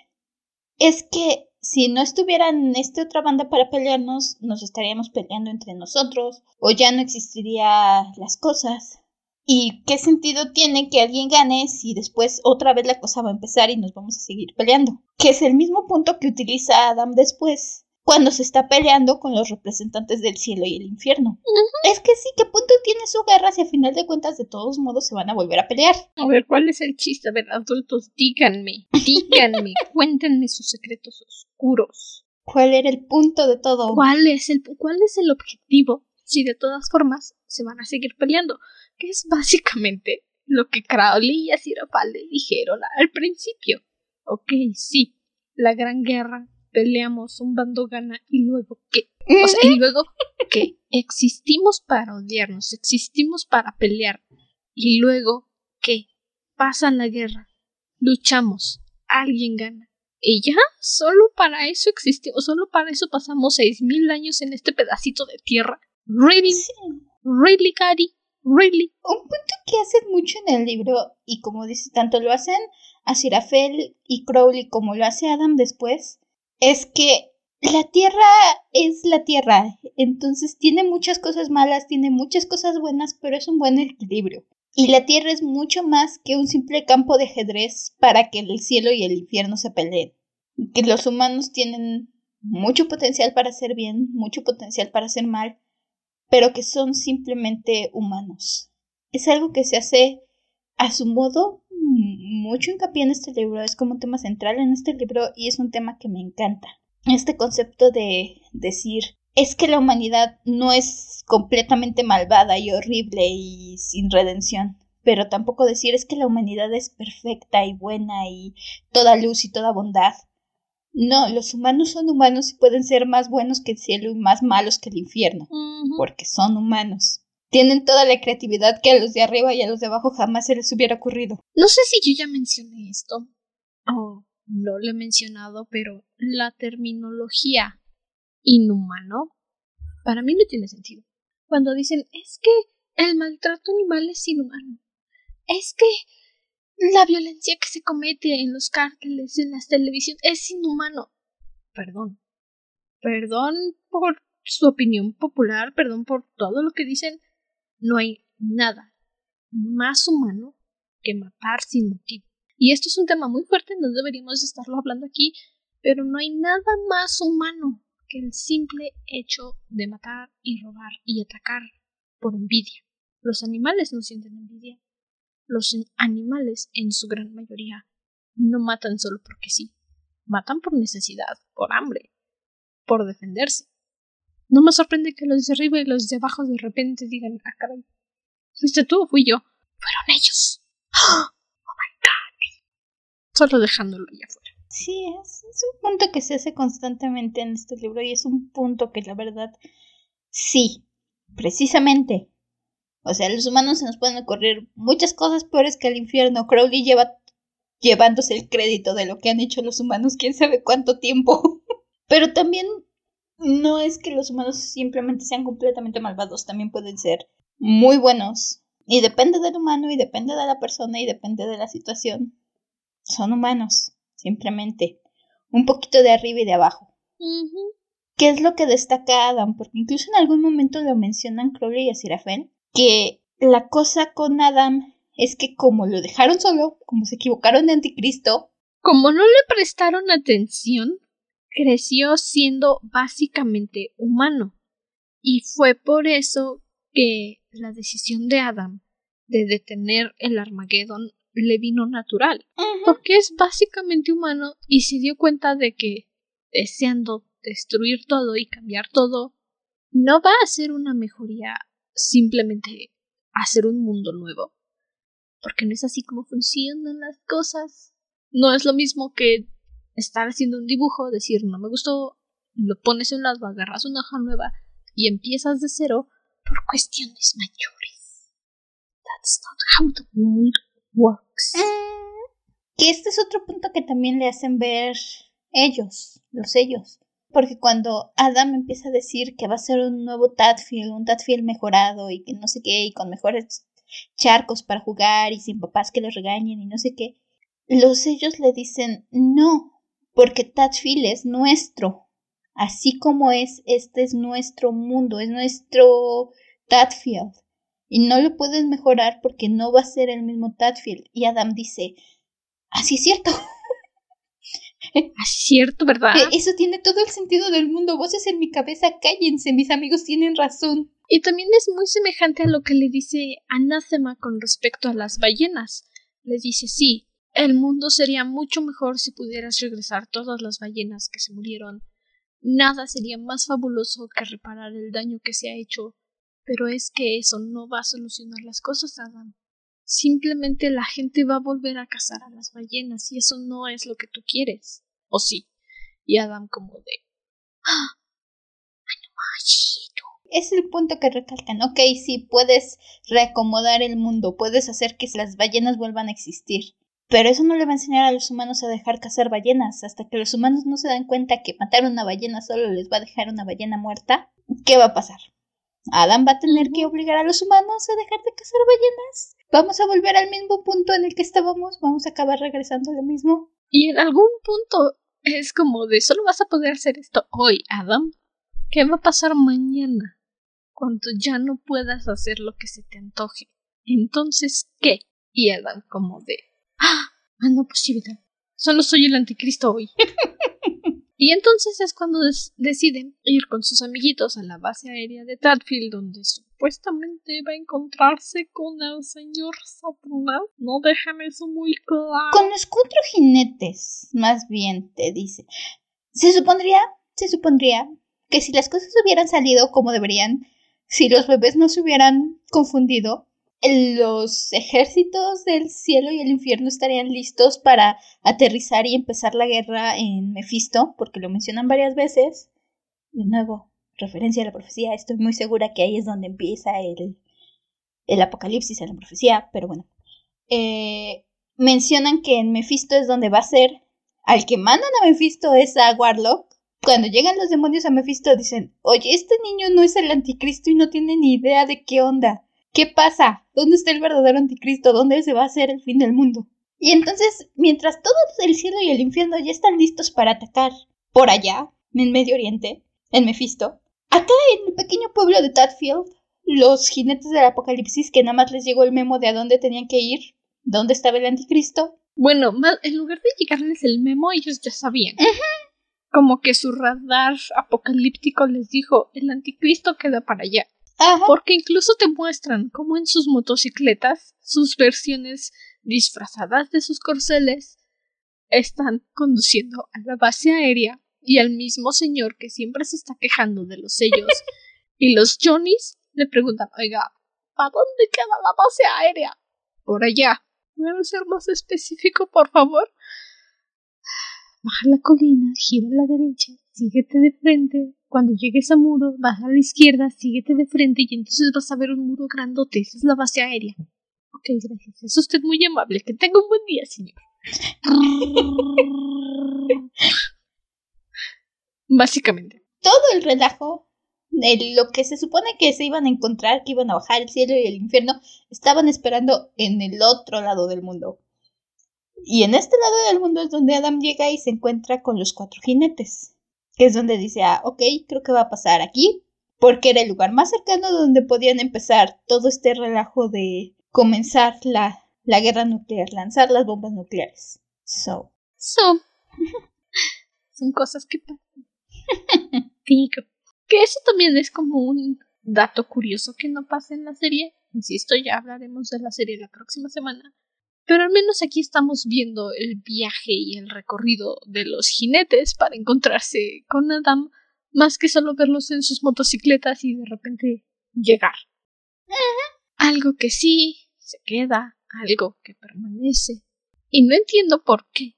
[SPEAKER 2] es que si no estuvieran en esta otra banda para pelearnos, nos estaríamos peleando entre nosotros, o ya no existirían las cosas. ¿Y qué sentido tiene que alguien gane si después otra vez la cosa va a empezar y nos vamos a seguir peleando? Que es el mismo punto que utiliza Adam después cuando se está peleando con los representantes del cielo y el infierno. Es que sí, ¿qué punto tiene su guerra si a final de cuentas de todos modos se van a volver a pelear?
[SPEAKER 1] A ver, ¿cuál es el chiste? A ver, adultos, díganme, díganme, cuéntenme sus secretos oscuros.
[SPEAKER 2] ¿Cuál era el punto de todo?
[SPEAKER 1] ¿Cuál es el, cuál es el objetivo si de todas formas se van a seguir peleando? Que es básicamente lo que Crowley y Aziraphale dijeron al principio. Ok, sí, la gran guerra peleamos, un bando gana y luego qué. O sea, y luego qué. Existimos para odiarnos, existimos para pelear y luego qué. Pasa la guerra, luchamos, alguien gana. ¿Y ya? ¿Solo para eso existimos? ¿Solo para eso pasamos seis mil años en este pedacito de tierra? ¿Really? ¿Really, Cari? ¿Really?
[SPEAKER 2] Un punto que hacen mucho en el libro, y como dice, tanto lo hacen a Sirafel y Crowley como lo hace Adam después, es que la Tierra es la Tierra, entonces tiene muchas cosas malas, tiene muchas cosas buenas, pero es un buen equilibrio. Y la Tierra es mucho más que un simple campo de ajedrez para que el cielo y el infierno se peleen. Que los humanos tienen mucho potencial para hacer bien, mucho potencial para hacer mal, pero que son simplemente humanos. Es algo que se hace a su modo mucho hincapié en este libro, es como un tema central en este libro y es un tema que me encanta. Este concepto de decir, es que la humanidad no es completamente malvada y horrible y sin redención, pero tampoco decir es que la humanidad es perfecta y buena y toda luz y toda bondad. No, los humanos son humanos y pueden ser más buenos que el cielo y más malos que el infierno, porque son humanos. Tienen toda la creatividad que a los de arriba y a los de abajo jamás se les hubiera ocurrido.
[SPEAKER 1] No sé si yo ya mencioné esto o no lo he mencionado, pero la terminología inhumano para mí no tiene sentido. Cuando dicen es que el maltrato animal es inhumano, es que la violencia que se comete en los cárteles, en las televisiones, es inhumano. Perdón. Perdón por su opinión popular, perdón por todo lo que dicen, no hay nada más humano que matar sin motivo. Y esto es un tema muy fuerte, no deberíamos estarlo hablando aquí, pero no hay nada más humano que el simple hecho de matar y robar y atacar por envidia. Los animales no sienten envidia. Los animales, en su gran mayoría, no matan solo porque sí. Matan por necesidad, por hambre, por defenderse. No me sorprende que los de arriba y los de abajo de repente digan, ah, caray, ¿fuiste tú o fui yo? Fueron ellos. ¡Oh, my god! Solo dejándolo allá afuera.
[SPEAKER 2] Sí, es, es un punto que se hace constantemente en este libro y es un punto que la verdad, sí, precisamente. O sea, los humanos se nos pueden ocurrir muchas cosas peores que el infierno. Crowley lleva llevándose el crédito de lo que han hecho los humanos quién sabe cuánto tiempo. Pero también no es que los humanos simplemente sean completamente malvados, también pueden ser muy buenos. Y depende del humano y depende de la persona y depende de la situación. Son humanos, simplemente. Un poquito de arriba y de abajo. ¿Qué es lo que destaca Adam? Porque incluso en algún momento lo mencionan Crowley y Sirafel, que la cosa con Adam es que como lo dejaron solo, como se equivocaron de anticristo,
[SPEAKER 1] como no le prestaron atención, creció siendo básicamente humano. Y fue por eso que la decisión de Adam de detener el Armagedón le vino natural. Porque es básicamente humano y se dio cuenta de que, deseando destruir todo y cambiar todo, no va a ser una mejoría simplemente hacer un mundo nuevo. Porque no es así como funcionan las cosas. No es lo mismo que estar haciendo un dibujo, decir no me gustó, lo pones en un lado, agarras una hoja nueva y empiezas de cero por cuestiones mayores. That's not how the world works.
[SPEAKER 2] Y mm, este es otro punto que también le hacen ver ellos, los ellos. Porque cuando Adam empieza a decir que va a ser un nuevo Tadfield, un Tadfield mejorado y que no sé qué, y con mejores charcos para jugar y sin papás que los regañen y no sé qué, los ellos le dicen no, porque Tadfield es nuestro. Así como es, este es nuestro mundo, es nuestro Tadfield. Y no lo puedes mejorar porque no va a ser el mismo Tadfield. Y Adam dice, así es cierto.
[SPEAKER 1] Así cierto, ¿verdad?
[SPEAKER 2] E, eso tiene todo el sentido del mundo. Voces en mi cabeza, cállense, mis amigos tienen razón.
[SPEAKER 1] Y también es muy semejante a lo que le dice Anathema con respecto a las ballenas. Le dice, sí, el mundo sería mucho mejor si pudieras regresar todas las ballenas que se murieron. Nada sería más fabuloso que reparar el daño que se ha hecho. Pero es que eso no va a solucionar las cosas, Adam. Simplemente la gente va a volver a cazar a las ballenas y eso no es lo que tú quieres. ¿O sí? Y Adam como de... ¡Ah!
[SPEAKER 2] Es el punto que recalcan. Ok, sí, puedes reacomodar el mundo, puedes hacer que las ballenas vuelvan a existir. Pero eso no le va a enseñar a los humanos a dejar cazar ballenas. Hasta que los humanos no se dan cuenta que matar una ballena solo les va a dejar una ballena muerta, ¿qué va a pasar? Adam va a tener que obligar a los humanos a dejar de cazar ballenas. Vamos a volver al mismo punto en el que estábamos. Vamos a acabar regresando a lo mismo.
[SPEAKER 1] Y en algún punto es como de solo vas a poder hacer esto hoy, Adam. ¿Qué va a pasar mañana? Cuando ya no puedas hacer lo que se te antoje. Entonces, ¿qué? Y Adam como de ¡Ah! no posibilidad. Solo soy el anticristo hoy. y entonces es cuando deciden ir con sus amiguitos a la base aérea de Tadfield, donde supuestamente va a encontrarse con el señor Satanás. No dejan eso muy claro.
[SPEAKER 2] Con los cuatro jinetes, más bien, te dice. Se supondría, se supondría que si las cosas hubieran salido como deberían, si los bebés no se hubieran confundido, los ejércitos del cielo y el infierno estarían listos para aterrizar y empezar la guerra en Mephisto, porque lo mencionan varias veces. De nuevo, referencia a la profecía, estoy muy segura que ahí es donde empieza el, el apocalipsis, en la profecía, pero bueno. Eh, mencionan que en Mephisto es donde va a ser. Al que mandan a Mephisto es a Warlock. Cuando llegan los demonios a Mephisto dicen, oye, este niño no es el anticristo y no tiene ni idea de qué onda. ¿Qué pasa? ¿Dónde está el verdadero anticristo? ¿Dónde se va a hacer el fin del mundo? Y entonces, mientras todo el cielo y el infierno ya están listos para atacar por allá, en Medio Oriente, en Mephisto, acá en el pequeño pueblo de Tadfield, los jinetes del apocalipsis que nada más les llegó el memo de a dónde tenían que ir, dónde estaba el anticristo.
[SPEAKER 1] Bueno, en lugar de llegarles el memo, ellos ya sabían. Como que su radar apocalíptico les dijo, el anticristo queda para allá. Porque incluso te muestran cómo en sus motocicletas, sus versiones disfrazadas de sus corceles, están conduciendo a la base aérea y al mismo señor que siempre se está quejando de los sellos y los Johnnies le preguntan, oiga, ¿a dónde queda la base aérea? Por allá. ¿Puedo ser más específico, por favor? Baja la colina, gira a la derecha, síguete de frente. Cuando llegues a muro, baja a la izquierda, síguete de frente y entonces vas a ver un muro grandote. Esa es la base aérea. Ok, gracias. Es usted muy amable. Que tenga un buen día, señor. Básicamente.
[SPEAKER 2] Todo el relajo de lo que se supone que se iban a encontrar, que iban a bajar el cielo y el infierno, estaban esperando en el otro lado del mundo. Y en este lado del mundo es donde Adam llega y se encuentra con los cuatro jinetes. Es donde dice, ah, ok, creo que va a pasar aquí. Porque era el lugar más cercano donde podían empezar todo este relajo de comenzar la, la guerra nuclear, lanzar las bombas nucleares. So.
[SPEAKER 1] So. Son cosas que pasan. Digo. Que eso también es como un dato curioso que no pasa en la serie. Insisto, ya hablaremos de la serie la próxima semana. Pero al menos aquí estamos viendo el viaje y el recorrido de los jinetes para encontrarse con Adam, más que solo verlos en sus motocicletas y de repente llegar. Algo que sí se queda, algo que permanece. Y no entiendo por qué.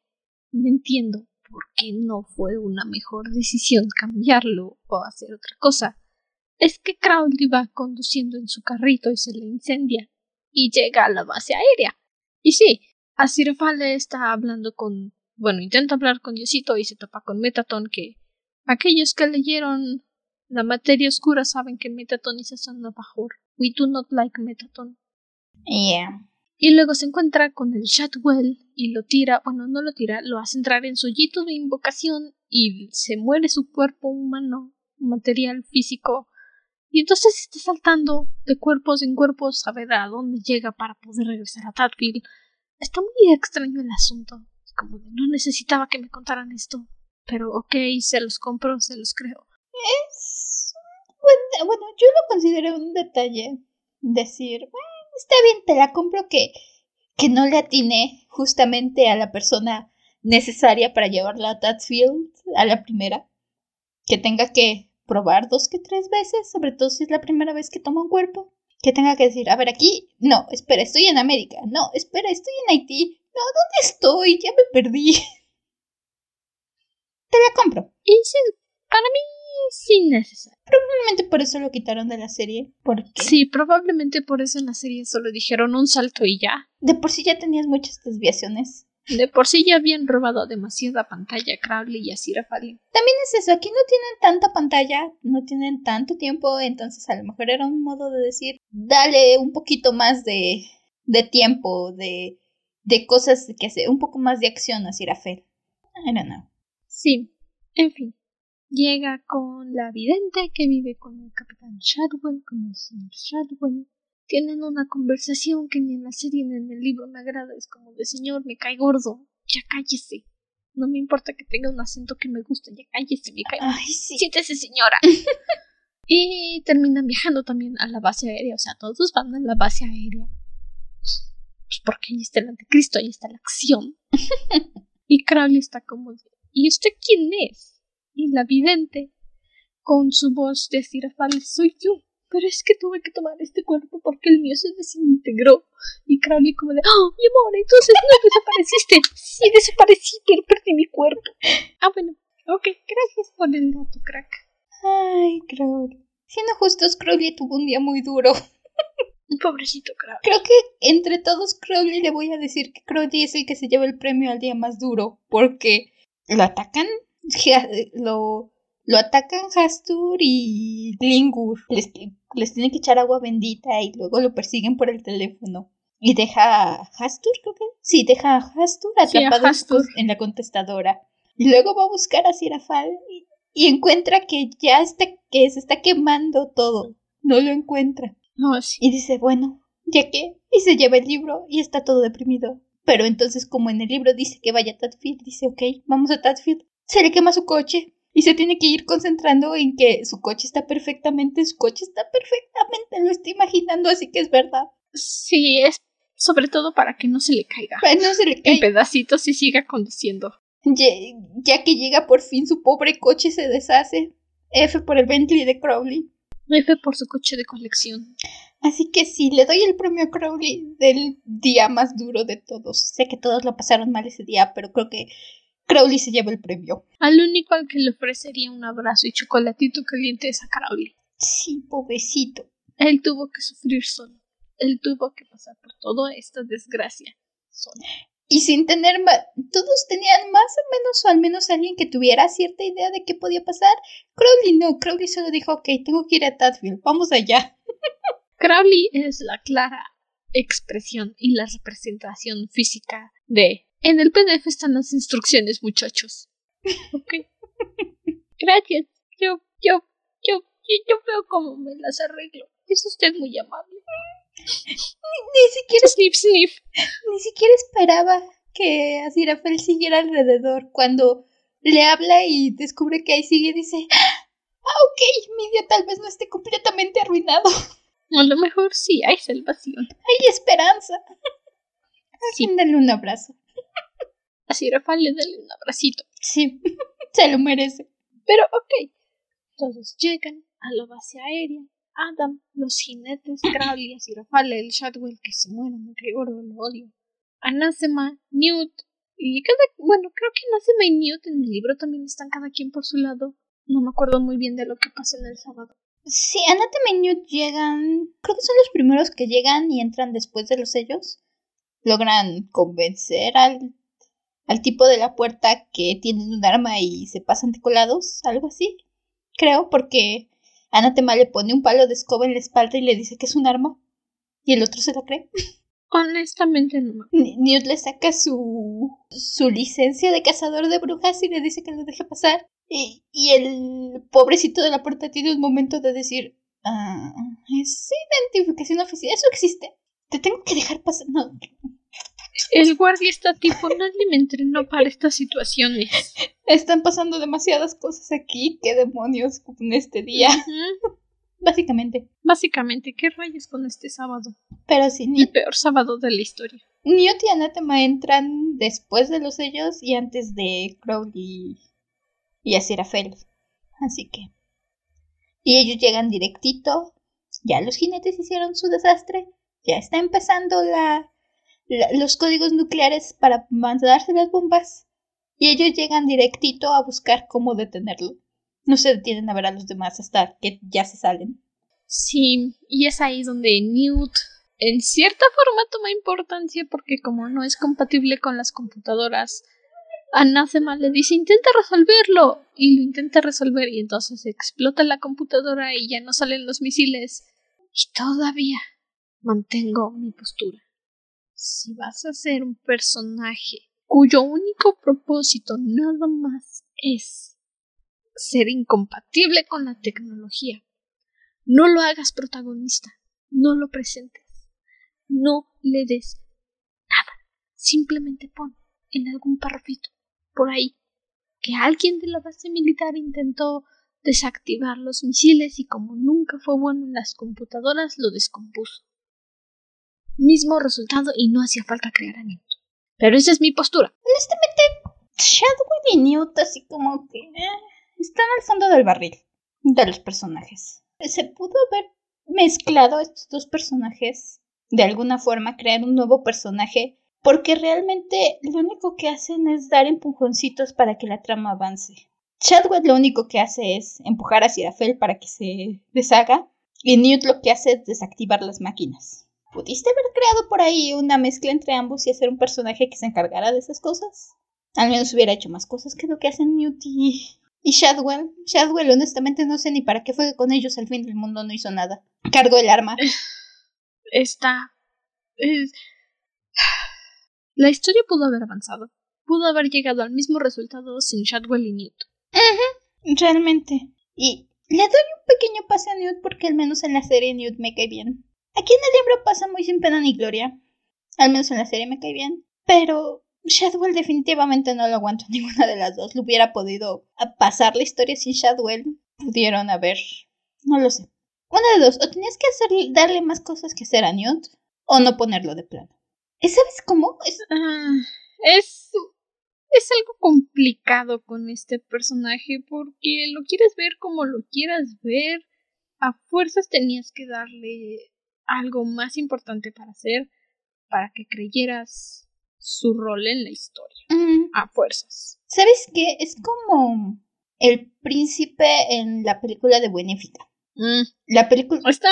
[SPEAKER 1] No entiendo por qué no fue una mejor decisión cambiarlo o hacer otra cosa. Es que Crowley va conduciendo en su carrito y se le incendia y llega a la base aérea. Y sí, Asirfale está hablando con. Bueno, intenta hablar con Diosito y se topa con Metaton, que aquellos que leyeron la materia oscura saben que Metaton is a bajor. We do not like Metaton.
[SPEAKER 2] Yeah.
[SPEAKER 1] Y luego se encuentra con el Shadwell y lo tira, bueno, no lo tira, lo hace entrar en su hoyito de invocación y se muere su cuerpo humano, material físico. Y entonces está saltando de cuerpos en cuerpos a ver a dónde llega para poder regresar a Tadfield. Está muy extraño el asunto. Como no necesitaba que me contaran esto. Pero ok, se los compro, se los creo.
[SPEAKER 2] Es. Bueno, bueno yo lo considero un detalle. Decir, está bien, te la compro que, que no le atiné justamente a la persona necesaria para llevarla a Tatfield a la primera. Que tenga que probar dos que tres veces, sobre todo si es la primera vez que toma un cuerpo. Que tenga que decir, a ver, aquí, no, espera, estoy en América, no, espera, estoy en Haití, no, ¿dónde estoy? Ya me perdí. Te la compro.
[SPEAKER 1] Y sí, para mí es innecesario.
[SPEAKER 2] Probablemente por eso lo quitaron de la serie. Porque
[SPEAKER 1] sí, probablemente por eso en la serie solo dijeron un salto y ya.
[SPEAKER 2] De por sí ya tenías muchas desviaciones.
[SPEAKER 1] De por sí ya habían robado demasiada pantalla a Crowley y a Sirafali.
[SPEAKER 2] También es eso, aquí no tienen tanta pantalla, no tienen tanto tiempo, entonces a lo mejor era un modo de decir, dale un poquito más de, de tiempo, de, de cosas que hacer, un poco más de acción a Sirafel. I don't know.
[SPEAKER 1] Sí, en fin. Llega con la vidente que vive con el capitán Shadwell, con el señor Shadwell. Tienen una conversación que ni en la serie ni en el libro me agrada. Es como de señor, me cae gordo. Ya cállese. No me importa que tenga un acento que me guste. Ya cállese, me cae.
[SPEAKER 2] Ay, sí.
[SPEAKER 1] Siéntese, señora. y terminan viajando también a la base aérea. O sea, todos van a la base aérea. Pues porque ahí está el anticristo, ahí está la acción. y Crowley está como de, ¿y usted quién es? y la vidente, con su voz de Sirafal, soy yo. Pero es que tuve que tomar este cuerpo porque el mío se desintegró. Y Crowley como de, oh, mi amor, entonces no desapareciste. Sí, desaparecí, pero perdí mi cuerpo. Ah, bueno, ok, gracias por el dato, crack.
[SPEAKER 2] Ay, Crowley. Siendo justos, Crowley tuvo un día muy duro.
[SPEAKER 1] Pobrecito Crowley.
[SPEAKER 2] Creo que entre todos Crowley le voy a decir que Crowley es el que se lleva el premio al día más duro. Porque lo atacan, lo, lo atacan Hastur y Glingur. Les, les tienen que echar agua bendita y luego lo persiguen por el teléfono. Y deja a Hastur, creo que. Sí, deja a Hastur atrapado en la contestadora. Y luego va a buscar a Sirafal y, y, encuentra que ya está, que se está quemando todo. No lo encuentra. Y dice, bueno, ya que. Y se lleva el libro y está todo deprimido. Pero entonces, como en el libro dice que vaya a Tadfield, dice, ok, vamos a Tadfield. Se le quema su coche y se tiene que ir concentrando en que su coche está perfectamente, su coche está perfectamente, lo está imaginando, así que es verdad.
[SPEAKER 1] Sí, es sobre todo para que no se le caiga.
[SPEAKER 2] Para no se le caiga.
[SPEAKER 1] En pedacitos y siga conduciendo.
[SPEAKER 2] Ya, ya, que llega por fin su pobre coche se deshace. F por el Bentley de Crowley.
[SPEAKER 1] F por su coche de colección.
[SPEAKER 2] Así que sí, le doy el premio a Crowley del día más duro de todos. Sé que todos lo pasaron mal ese día, pero creo que Crowley se lleva el premio.
[SPEAKER 1] Al único al que le ofrecería un abrazo y chocolatito caliente es a Crowley.
[SPEAKER 2] Sí, pobrecito.
[SPEAKER 1] Él tuvo que sufrir solo. Él tuvo que pasar por toda esta desgracia solo.
[SPEAKER 2] Y sin tener todos tenían más o menos o al menos alguien que tuviera cierta idea de qué podía pasar. Crowley no, Crowley solo dijo, ok, tengo que ir a Tadfield, vamos allá.
[SPEAKER 1] Crowley es la clara expresión y la representación física de en el PDF están las instrucciones, muchachos. Ok. Gracias. Yo, yo, yo, yo veo cómo me las arreglo. Es usted muy amable.
[SPEAKER 2] Ni, siquiera.
[SPEAKER 1] Sniff, sniff.
[SPEAKER 2] Ni siquiera esperaba que Azirafel siguiera alrededor. Cuando le habla y descubre que ahí sigue, dice: Ah, ok, mi día tal vez no esté completamente arruinado.
[SPEAKER 1] A lo mejor sí, hay salvación.
[SPEAKER 2] Hay esperanza. Sí. Dale un abrazo.
[SPEAKER 1] A Rafael le dale un abracito.
[SPEAKER 2] Sí, se lo merece.
[SPEAKER 1] Pero ok. Todos llegan a la base aérea. Adam, los jinetes, Crowley, Rafael, el Shadwell que se mueren, me gordo, lo odio. Anasema, Newt, y cada. Bueno, creo que Anasema y Newt en el libro también están cada quien por su lado. No me acuerdo muy bien de lo que pasa en el sábado.
[SPEAKER 2] Sí, Anatema y Newt llegan. Creo que son los primeros que llegan y entran después de los sellos. Logran convencer al al tipo de la puerta que tienen un arma y se pasan de colados, algo así. Creo, porque Anatema le pone un palo de escoba en la espalda y le dice que es un arma. Y el otro se la cree.
[SPEAKER 1] Honestamente no.
[SPEAKER 2] Newt le saca su, su licencia de cazador de brujas y le dice que lo deje pasar. Y, y el pobrecito de la puerta tiene un momento de decir, ah, es identificación oficial, eso existe. Te tengo que dejar pasar. No,
[SPEAKER 1] el guardia está tipo, nadie me entrenó para estas situaciones.
[SPEAKER 2] Están pasando demasiadas cosas aquí, qué demonios en este día. Básicamente.
[SPEAKER 1] Básicamente, ¿qué rayos con este sábado?
[SPEAKER 2] Pero sí,
[SPEAKER 1] El peor sábado de la historia.
[SPEAKER 2] Newt y Anatema entran después de los sellos y antes de Crowley y Aziraphale. Así que. Y ellos llegan directito. Ya los jinetes hicieron su desastre. Ya está empezando la los códigos nucleares para mandarse las bombas y ellos llegan directito a buscar cómo detenerlo. No se detienen a ver a los demás hasta que ya se salen.
[SPEAKER 1] Sí, y es ahí donde Newt en cierta forma toma importancia porque como no es compatible con las computadoras, Anathema le dice intenta resolverlo y lo intenta resolver y entonces explota la computadora y ya no salen los misiles y todavía mantengo mi postura. Si vas a ser un personaje cuyo único propósito nada más es ser incompatible con la tecnología, no lo hagas protagonista, no lo presentes, no le des nada, simplemente pon en algún parrafito por ahí que alguien de la base militar intentó desactivar los misiles y como nunca fue bueno en las computadoras lo descompuso mismo resultado y no hacía falta crear a Newt. Pero esa es mi postura.
[SPEAKER 2] Honestamente, Shadwell y Newt así como que eh, están al fondo del barril de los personajes. Se pudo haber mezclado estos dos personajes de alguna forma, crear un nuevo personaje, porque realmente lo único que hacen es dar empujoncitos para que la trama avance. Chadwell lo único que hace es empujar a Sirafel para que se deshaga Y Newt lo que hace es desactivar las máquinas. ¿Pudiste haber creado por ahí una mezcla entre ambos y hacer un personaje que se encargara de esas cosas? Al menos hubiera hecho más cosas que lo que hacen Newt y, y Shadwell. Shadwell, honestamente, no sé ni para qué fue con ellos al fin del mundo, no hizo nada. Cargó el arma.
[SPEAKER 1] Está. La historia pudo haber avanzado. Pudo haber llegado al mismo resultado sin Shadwell y Newt.
[SPEAKER 2] realmente. Y le doy un pequeño pase a Newt porque al menos en la serie Newt me cae bien. Aquí en el libro pasa muy sin pena ni gloria. Al menos en la serie me cae bien. Pero Shadwell definitivamente no lo aguanto ninguna de las dos. Lo hubiera podido pasar la historia sin Shadwell. Pudieron haber. No lo sé. Una de dos. O tenías que darle más cosas que hacer a Newt. O no ponerlo de plano. ¿Sabes cómo? Es,
[SPEAKER 1] ah, es, es algo complicado con este personaje porque lo quieres ver como lo quieras ver. A fuerzas tenías que darle algo más importante para hacer para que creyeras su rol en la historia. A fuerzas.
[SPEAKER 2] ¿Sabes qué? Es como el príncipe en la película de Buenífica.
[SPEAKER 1] Mm.
[SPEAKER 2] La película.
[SPEAKER 1] Está.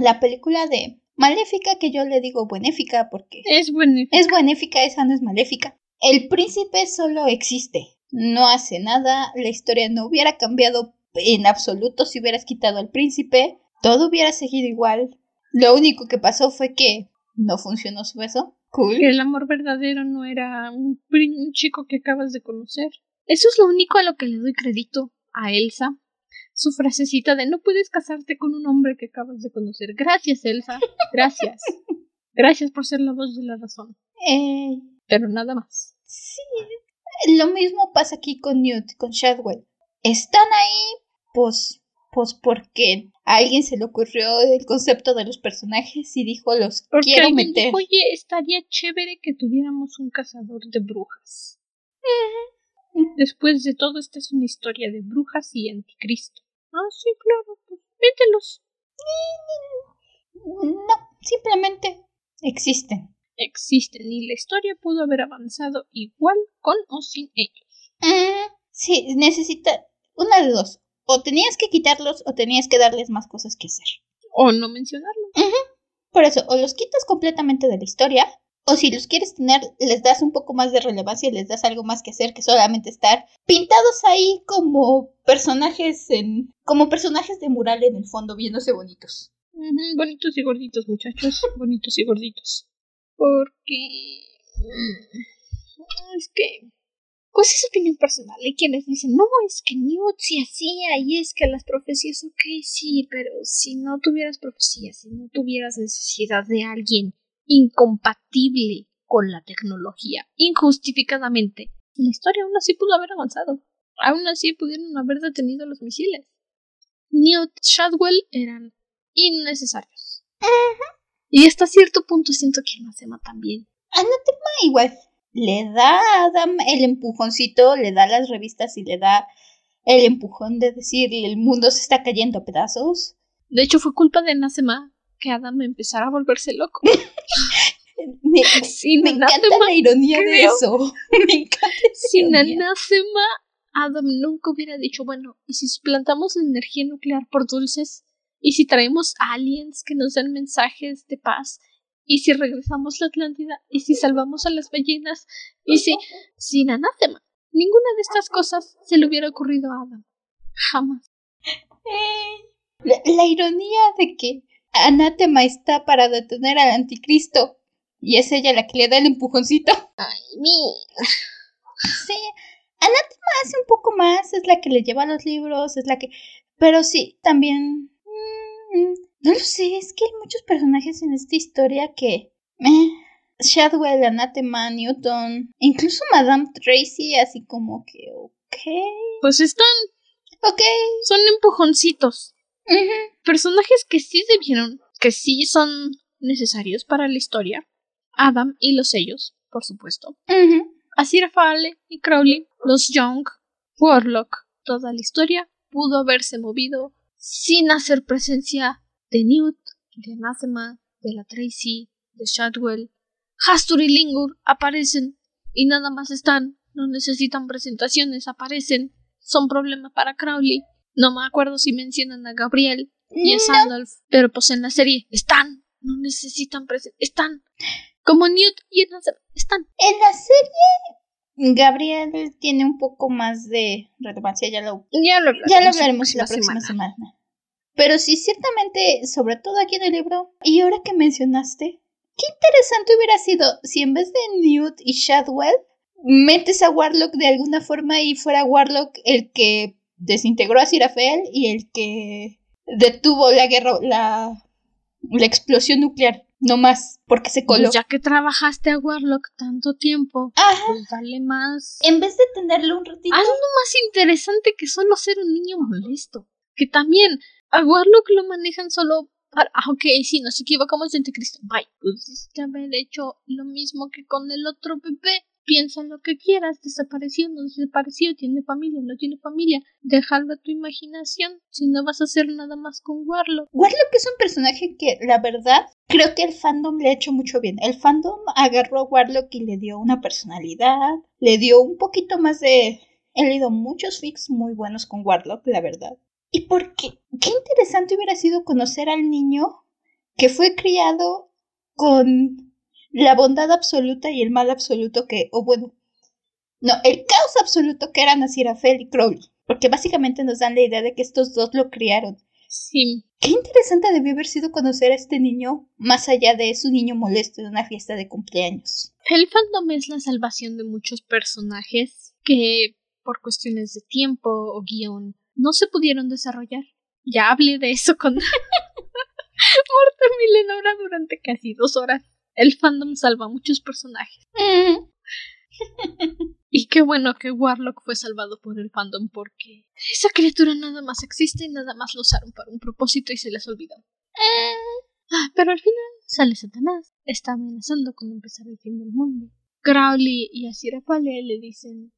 [SPEAKER 2] La película de Maléfica, que yo le digo buenífica porque.
[SPEAKER 1] Es buenífica.
[SPEAKER 2] Es buenífica, esa no es maléfica. El príncipe solo existe. No hace nada. La historia no hubiera cambiado en absoluto si hubieras quitado al príncipe todo hubiera seguido igual. Lo único que pasó fue que no funcionó su beso. Cool.
[SPEAKER 1] El amor verdadero no era un, chico que acabas de conocer. Eso es lo único a lo que le doy crédito a Elsa. Su frasecita de no puedes casarte con un hombre que acabas de conocer. Gracias, Elsa. Gracias. Gracias por ser la voz de la razón.
[SPEAKER 2] Eh,
[SPEAKER 1] Pero nada más.
[SPEAKER 2] Sí. Lo mismo pasa aquí con Newt, con Shadwell. Están ahí, pues pues porque a alguien se le ocurrió el concepto de los personajes y dijo los quiero meter.
[SPEAKER 1] Oye, estaría chévere que tuviéramos un cazador de brujas. Después de todo, esta es una historia de brujas y anticristo. Ah, sí, claro, pues mételos.
[SPEAKER 2] No, simplemente existen.
[SPEAKER 1] Existen y la historia pudo haber avanzado igual con o sin ellos.
[SPEAKER 2] sí, necesita una de dos o tenías que quitarlos o tenías que darles más cosas que hacer.
[SPEAKER 1] O no mencionarlos.
[SPEAKER 2] Por eso, o los quitas completamente de la historia, o si los quieres tener, les das un poco más de relevancia y les das algo más que hacer que solamente estar pintados ahí como personajes en. como personajes de mural en el fondo, viéndose bonitos.
[SPEAKER 1] Bonitos y gorditos, muchachos. bonitos y gorditos. Porque. Es que pues es opinión personal. Hay quienes dicen, no, es que Newt sí hacía y es que las profecías, ok, sí, pero si no tuvieras profecías, si no tuvieras necesidad de alguien incompatible con la tecnología, injustificadamente, la historia aún así pudo haber avanzado. Aún así pudieron haber detenido los misiles. Newt Shadwell eran innecesarios. Y hasta cierto punto siento que Anatema también.
[SPEAKER 2] Anatema igual le da a Adam el empujoncito, le da las revistas y le da el empujón de decir el mundo se está cayendo a pedazos.
[SPEAKER 1] De hecho, fue culpa de Nasema que Adam empezara a volverse loco.
[SPEAKER 2] me, encanta la ironía de eso. me encanta
[SPEAKER 1] Sin Anasema, Adam nunca hubiera dicho, bueno, ¿y si suplantamos la energía nuclear por dulces? ¿Y si traemos aliens que nos den mensajes de paz? ¿Y si regresamos a la Atlántida? ¿Y si salvamos a las ballenas? ¿Y si... sin anátema? Ninguna de estas cosas se le hubiera ocurrido a Adam. Jamás.
[SPEAKER 2] La, ironía de que Anátema está para detener al anticristo y es ella la que le da el empujoncito.
[SPEAKER 1] Ay, mira.
[SPEAKER 2] Sí, Anátema hace un poco más, es la que le lleva los libros, es la que... Pero sí, también... Mm, no lo sé, es que hay muchos personajes en esta historia que... Eh, Shadwell, Anathema, Newton, incluso Madame Tracy, así como que, ok.
[SPEAKER 1] Pues están.
[SPEAKER 2] Ok.
[SPEAKER 1] Son empujoncitos. Personajes que sí debieron, que sí son necesarios para la historia. Adam y los sellos, por supuesto. Así Fale y Crowley, los Young, Warlock, toda la historia pudo haberse movido sin hacer presencia de Newt, de Anathema, de la Tracy, de Shadwell, Hastur y Lingur aparecen y nada más están, no necesitan presentaciones, aparecen, son problemas para Crowley. No me acuerdo si mencionan a Gabriel, y es Andolf. Pero pues en la serie están, no necesitan presencia, están. Como Newt y Elazar, están.
[SPEAKER 2] En la serie, Gabriel tiene un poco más de relevancia, ya lo,
[SPEAKER 1] ya lo
[SPEAKER 2] ya lo hablaremos la próxima semana. Pero sí, ciertamente, sobre todo aquí en el libro, y ahora que mencionaste, qué interesante hubiera sido si en vez de Newt y Shadwell, metes a Warlock de alguna forma y fuera Warlock el que desintegró a Sirafel y el que detuvo la guerra, la, la explosión nuclear. No más, porque se coló. Pues
[SPEAKER 1] ya que trabajaste a Warlock tanto tiempo, pues dale más.
[SPEAKER 2] En vez de tenerlo un ratito.
[SPEAKER 1] Algo más interesante que solo ser un niño molesto. Que también a Warlock lo manejan solo para. Ah, ok, sí, nos equivocamos de Anticristo. Bye. Pues que haber hecho lo mismo que con el otro bebé piensa en lo que quieras, desapareció, no desapareció, tiene familia, no tiene familia, déjalo a tu imaginación, si no vas a hacer nada más con Warlock.
[SPEAKER 2] Warlock es un personaje que, la verdad, creo que el fandom le ha hecho mucho bien. El fandom agarró a Warlock y le dio una personalidad, le dio un poquito más de... He leído muchos fics muy buenos con Warlock, la verdad. Y porque, qué interesante hubiera sido conocer al niño que fue criado con la bondad absoluta y el mal absoluto que, o bueno, no, el caos absoluto que eran Asirafel y Crowley, porque básicamente nos dan la idea de que estos dos lo criaron.
[SPEAKER 1] Sí.
[SPEAKER 2] Qué interesante debió haber sido conocer a este niño, más allá de su niño molesto de una fiesta de cumpleaños.
[SPEAKER 1] El fandom es la salvación de muchos personajes que, por cuestiones de tiempo o guion, no se pudieron desarrollar. Ya hablé de eso con Marta Milenora durante casi dos horas el fandom salva a muchos personajes. Y qué bueno que Warlock fue salvado por el fandom porque esa criatura nada más existe y nada más lo usaron para un propósito y se les olvidó. Mm. Ah, pero al final sale Satanás, está amenazando con empezar el fin del mundo. Crowley y Asirapale le dicen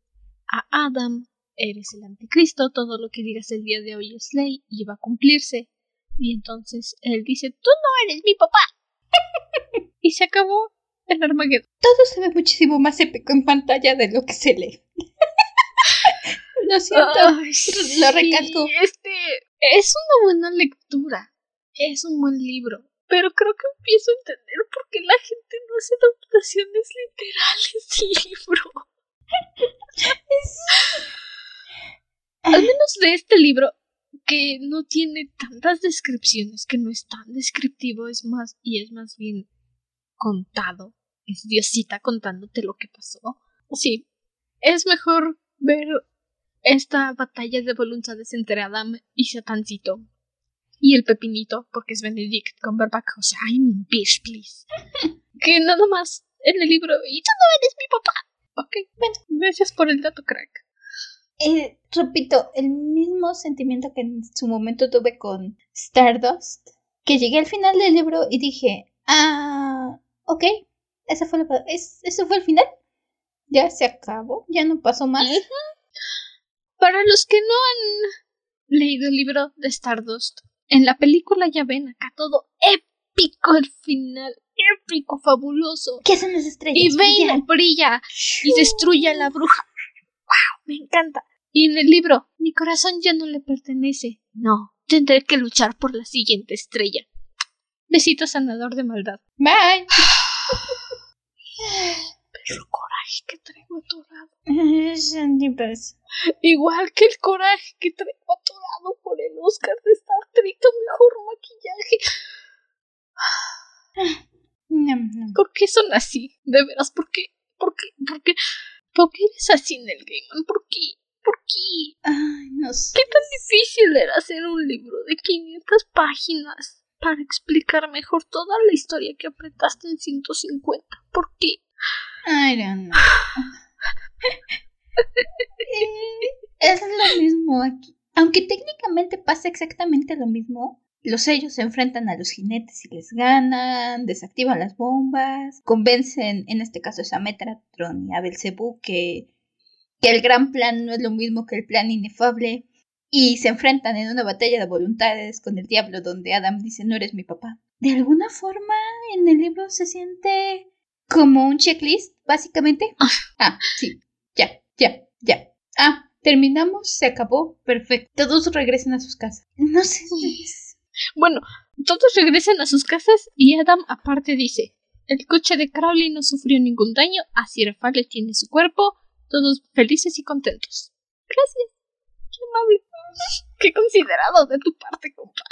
[SPEAKER 1] a Adam, eres el anticristo, todo lo que digas el día de hoy es ley y va a cumplirse. Y entonces él dice, tú no eres mi papá y se acabó el Armageddon.
[SPEAKER 2] Todo se ve muchísimo más épico en pantalla de lo que se lee. lo siento, lo recalco.
[SPEAKER 1] Este es una buena lectura, es un buen libro, pero creo que empiezo a entender por qué la gente no hace adaptaciones literales del libro. Al menos de este libro, que no tiene tantas descripciones, que no es tan descriptivo, es más, y es más bien contado. Es Diosita contándote lo que pasó. Sí, es mejor ver esta batalla de voluntades entre Adam y Satancito. Y el pepinito, porque es Benedict Cumberbatch. O sea, I mean, bitch, please. que nada más en el libro. Y tú no eres mi papá. Ok, bueno, gracias por el dato, crack.
[SPEAKER 2] Eh, repito, el mismo sentimiento que en su momento tuve con Stardust. Que llegué al final del libro y dije, ah, ok, ese fue, eso fue el final. Ya se acabó, ya no pasó más.
[SPEAKER 1] Para los que no han leído el libro de Stardust, en la película ya ven acá todo épico el final, épico, fabuloso.
[SPEAKER 2] ¿Qué son las estrellas?
[SPEAKER 1] Y Bane brilla y destruye a la bruja. ¡Wow! Me encanta. Y en el libro, mi corazón ya no le pertenece. No, tendré que luchar por la siguiente estrella. Besito sanador de maldad.
[SPEAKER 2] Bye.
[SPEAKER 1] Pero coraje que traigo atorado.
[SPEAKER 2] Igual
[SPEAKER 1] que el coraje que traigo atorado por el Oscar de Star Trek, mejor maquillaje. ¿Por qué son así? De veras, ¿por qué? ¿Por qué? ¿Por qué? ¿Por qué eres así, el Gaiman? ¿Por qué? ¿Por qué?
[SPEAKER 2] Ay, no sé.
[SPEAKER 1] ¿Qué tan difícil era hacer un libro de 500 páginas? para explicar mejor toda la historia que apretaste en 150. ¿Por qué?
[SPEAKER 2] I don't know. es lo mismo aquí. Aunque técnicamente pasa exactamente lo mismo, los sellos se enfrentan a los jinetes y les ganan, desactivan las bombas, convencen, en este caso a Metatron y a Belzebú, que, que el gran plan no es lo mismo que el plan inefable, y se enfrentan en una batalla de voluntades con el diablo donde Adam dice no eres mi papá. De alguna forma en el libro se siente como un checklist, básicamente. Ah, ah sí, ya, ya, ya. Ah, terminamos, se acabó, perfecto. Todos regresen a sus casas. No sé.
[SPEAKER 1] Bueno, todos regresan a sus casas y Adam aparte dice, el coche de Crowley no sufrió ningún daño, así Rafale tiene su cuerpo, todos felices y contentos. Gracias. Qué amable. Qué considerado de tu parte, compa.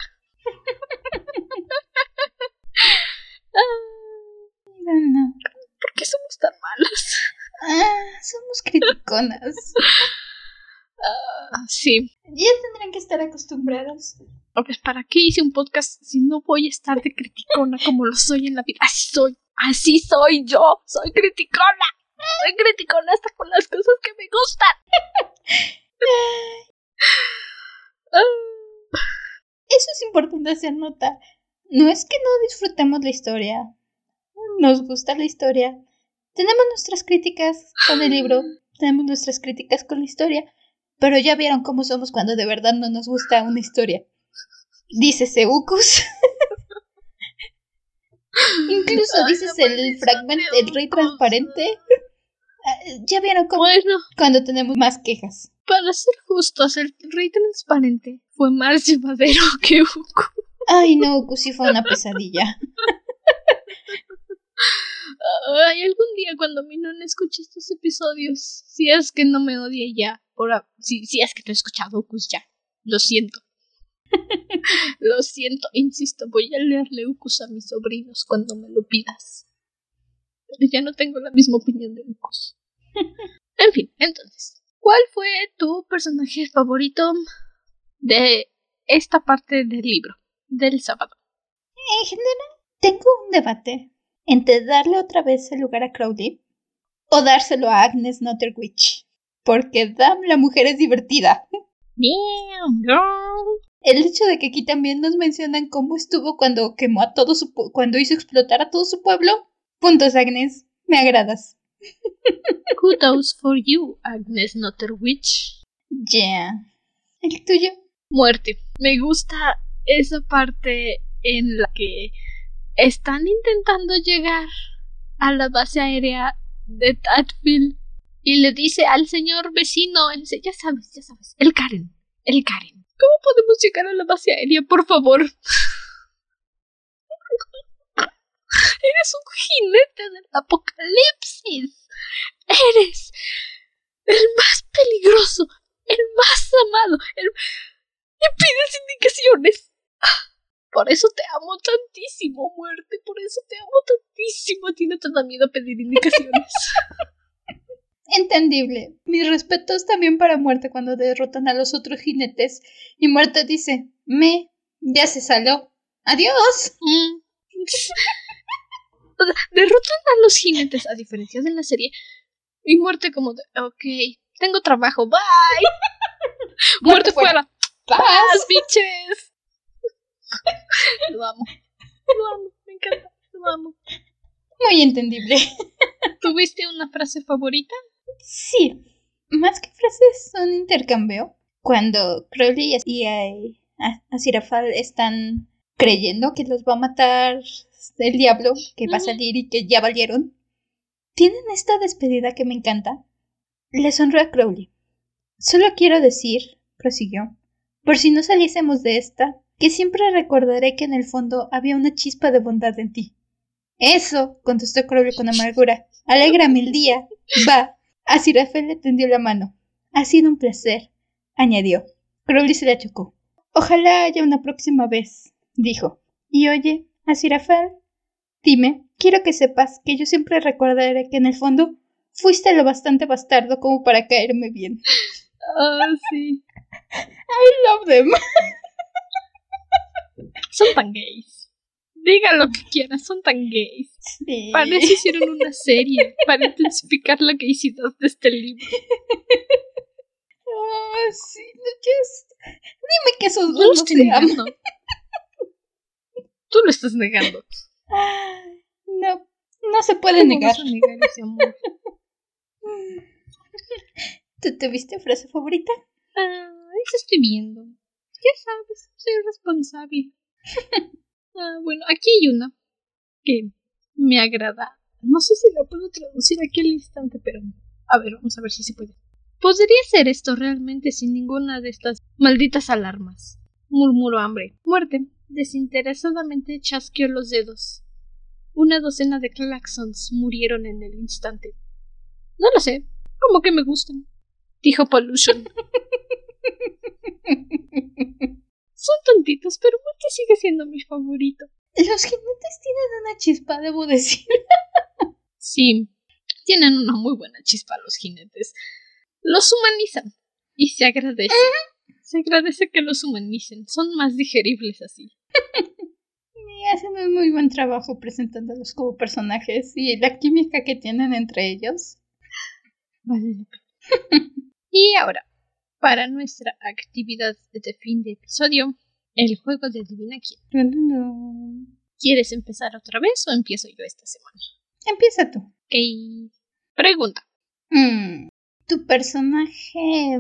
[SPEAKER 2] no,
[SPEAKER 1] ¿Por qué somos tan malos?
[SPEAKER 2] Ah, somos criticonas.
[SPEAKER 1] Ah, sí.
[SPEAKER 2] Ya tendrán que estar acostumbrados.
[SPEAKER 1] Pues, ¿para qué hice un podcast si no voy a estar de criticona como lo soy en la vida? Así soy. Así soy yo. Soy criticona. Soy criticona hasta con las cosas que me gustan.
[SPEAKER 2] Eso es importante hacer nota. No es que no disfrutemos la historia. Nos gusta la historia. Tenemos nuestras críticas con el libro. Tenemos nuestras críticas con la historia. Pero ya vieron cómo somos cuando de verdad no nos gusta una historia. Dice Seucus. Incluso dices el fragmento, el rey transparente. Ya vieron cómo
[SPEAKER 1] Bueno,
[SPEAKER 2] cuando tenemos más quejas.
[SPEAKER 1] para ser justos, el rey transparente fue más llevadero que Uku.
[SPEAKER 2] Ay, no, Uku sí fue una pesadilla.
[SPEAKER 1] Ay, algún día cuando mi nona escuche estos episodios, si es que no me odie ya, por a- si, si es que te he escuchado, Ucus ya, lo siento. lo siento, insisto, voy a leerle Ucus a mis sobrinos cuando me lo pidas. Pero ya no tengo la misma opinión de Ucus. En fin, entonces, ¿cuál fue tu personaje favorito de esta parte del libro, del sábado?
[SPEAKER 2] En general, tengo un debate entre darle otra vez el lugar a Crowley o dárselo a Agnes Notterwich. Porque Dam, la mujer, es divertida.
[SPEAKER 1] Damn, girl.
[SPEAKER 2] El hecho de que aquí también nos mencionan cómo estuvo cuando quemó a todo su cuando hizo explotar a todo su pueblo. Puntos, Agnes. Me agradas.
[SPEAKER 1] Kudos for you, Agnes Notterwich.
[SPEAKER 2] Yeah. ¿El tuyo?
[SPEAKER 1] Muerte. Me gusta esa parte en la que están intentando llegar a la base aérea de Tadfield y le dice al señor vecino, ese, ya sabes, ya sabes, el Karen, el Karen. ¿Cómo podemos llegar a la base aérea, por favor? Eres un jinete del apocalipsis. Eres el más peligroso, el más amado, el... y pides indicaciones. Por eso te amo tantísimo, muerte. Por eso te amo tantísimo. Tiene te da miedo a pedir indicaciones.
[SPEAKER 2] Entendible. Mis respetos también para Muerte cuando derrotan a los otros jinetes. Y Muerte dice, me, ya se salió. Adiós.
[SPEAKER 1] Mm. O sea, Derrotan a los jinetes, a diferencia de la serie. Y muerte como de, ok, tengo trabajo, bye. muerte fuera.
[SPEAKER 2] Paz.
[SPEAKER 1] Paz, bitches. Lo amo. Lo amo, me encanta. Lo amo.
[SPEAKER 2] Muy entendible.
[SPEAKER 1] ¿Tuviste una frase favorita?
[SPEAKER 2] Sí. Más que frases, un intercambio. Cuando Crowley y eh, a- Aziraphale están creyendo que los va a matar el diablo, que va a salir y que ya valieron, tienen esta despedida que me encanta. Le sonrió a Crowley. Solo quiero decir, prosiguió, por si no saliésemos de esta, que siempre recordaré que en el fondo había una chispa de bondad en ti. Eso, contestó Crowley con amargura. Alégrame el día. Va. A Sirafel le tendió la mano. Ha sido un placer, añadió. Crowley se la chocó. Ojalá haya una próxima vez, dijo. Y oye, a Sirafel, dime, quiero que sepas que yo siempre recordaré que en el fondo fuiste lo bastante bastardo como para caerme bien.
[SPEAKER 1] Ah, sí.
[SPEAKER 2] Love them.
[SPEAKER 1] Son tan gays. Diga lo que quieras, son tan gays.
[SPEAKER 2] Sí.
[SPEAKER 1] Para eso hicieron una serie, para intensificar la gaysidad de este libro.
[SPEAKER 2] Ah, sí, no, just- Dime que esos dos no se aman.
[SPEAKER 1] Tú lo estás negando.
[SPEAKER 2] No, no se puede
[SPEAKER 1] ¿Cómo
[SPEAKER 2] negar.
[SPEAKER 1] vas a negar ese amor?
[SPEAKER 2] ¿Tú tuviste frase favorita?
[SPEAKER 1] Ah, eso estoy viendo. Ya sabes, soy responsable. Ah, bueno, aquí hay una que me agrada. No sé si la puedo traducir aquí al instante, pero a ver, vamos a ver si se puede. ¿Podría ser esto realmente sin ninguna de estas malditas alarmas? Murmuró hambre. Muerte. Desinteresadamente chasqueó los dedos. Una docena de claxons murieron en el instante. No lo sé, como que me gustan, dijo Pollution. Son tontitos, pero Monty sigue siendo mi favorito.
[SPEAKER 2] Los jinetes tienen una chispa, debo decir.
[SPEAKER 1] sí, tienen una muy buena chispa los jinetes. Los humanizan y se agradece. Se agradece que los humanicen. Son más digeribles así.
[SPEAKER 2] y hacen un muy buen trabajo presentándolos como personajes y la química que tienen entre ellos.
[SPEAKER 1] Vale. y ahora, para nuestra actividad de fin de episodio, el juego de Adivina quién. ¿Quieres empezar otra vez o empiezo yo esta semana?
[SPEAKER 2] Empieza tú.
[SPEAKER 1] Ok. Pregunta.
[SPEAKER 2] Mm, ¿Tu personaje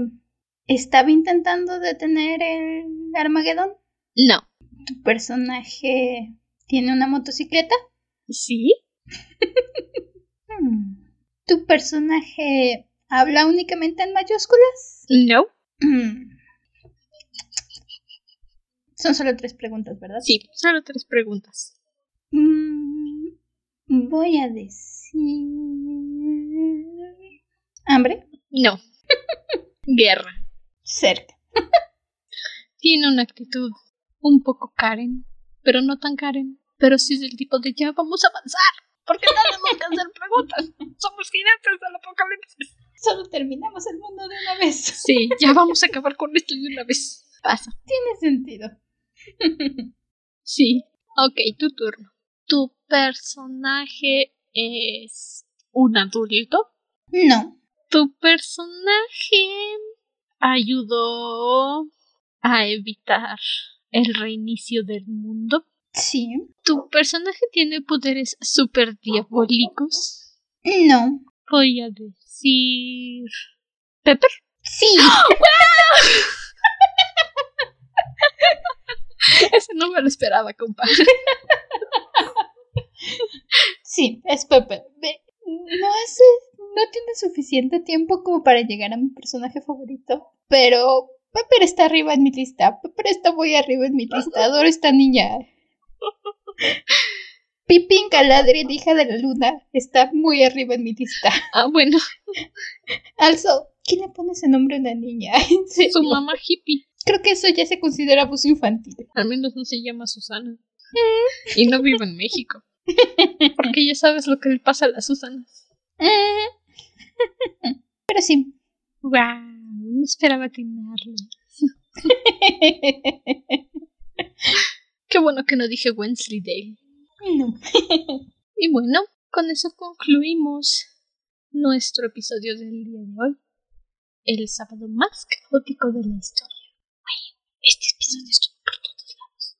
[SPEAKER 2] estaba intentando detener el Armagedón?
[SPEAKER 1] No.
[SPEAKER 2] ¿Tu personaje tiene una motocicleta?
[SPEAKER 1] Sí.
[SPEAKER 2] Hmm. ¿Tu personaje habla únicamente en mayúsculas?
[SPEAKER 1] No.
[SPEAKER 2] Hmm. Son solo tres preguntas, ¿verdad?
[SPEAKER 1] Sí, solo tres preguntas.
[SPEAKER 2] Mm, voy a decir... ¿Hambre?
[SPEAKER 1] No. Guerra.
[SPEAKER 2] Cerca.
[SPEAKER 1] Tiene una actitud un poco Karen, pero no tan Karen. Pero sí es del tipo de ya vamos a avanzar. Porque tenemos que hacer preguntas. Somos gigantes del apocalipsis.
[SPEAKER 2] Solo terminamos el mundo de una vez.
[SPEAKER 1] Sí, ya vamos a acabar con esto de una vez. Pasa.
[SPEAKER 2] Tiene sentido.
[SPEAKER 1] sí. Ok, tu turno. ¿Tu personaje es un adulto?
[SPEAKER 2] No.
[SPEAKER 1] ¿Tu personaje ayudó a evitar el reinicio del mundo?
[SPEAKER 2] Sí.
[SPEAKER 1] ¿Tu personaje tiene poderes super diabólicos?
[SPEAKER 2] No.
[SPEAKER 1] Voy a decir. ¿Pepper?
[SPEAKER 2] Sí.
[SPEAKER 1] Ese no me lo esperaba, compadre.
[SPEAKER 2] Sí, es Pepper. No hace. No tiene suficiente tiempo como para llegar a mi personaje favorito. Pero Pepper está arriba en mi lista. Pepper está muy arriba en mi lista. Adoro esta niña. Pipin Galadriel, hija de la luna, está muy arriba en mi lista.
[SPEAKER 1] Ah, bueno.
[SPEAKER 2] Also, ¿quién le pone ese nombre a una niña?
[SPEAKER 1] Su mamá hippie.
[SPEAKER 2] Creo que eso ya se considera abuso infantil.
[SPEAKER 1] Al menos no se llama Susana. y no vive en México. Porque ya sabes lo que le pasa a las Susanas.
[SPEAKER 2] Pero sí.
[SPEAKER 1] Wow, no esperaba atinarlo. Qué bueno que no dije Wensleydale.
[SPEAKER 2] No.
[SPEAKER 1] y bueno, con eso concluimos nuestro episodio del día de hoy. El sábado más caótico de la historia. este episodio estuvo por todos lados.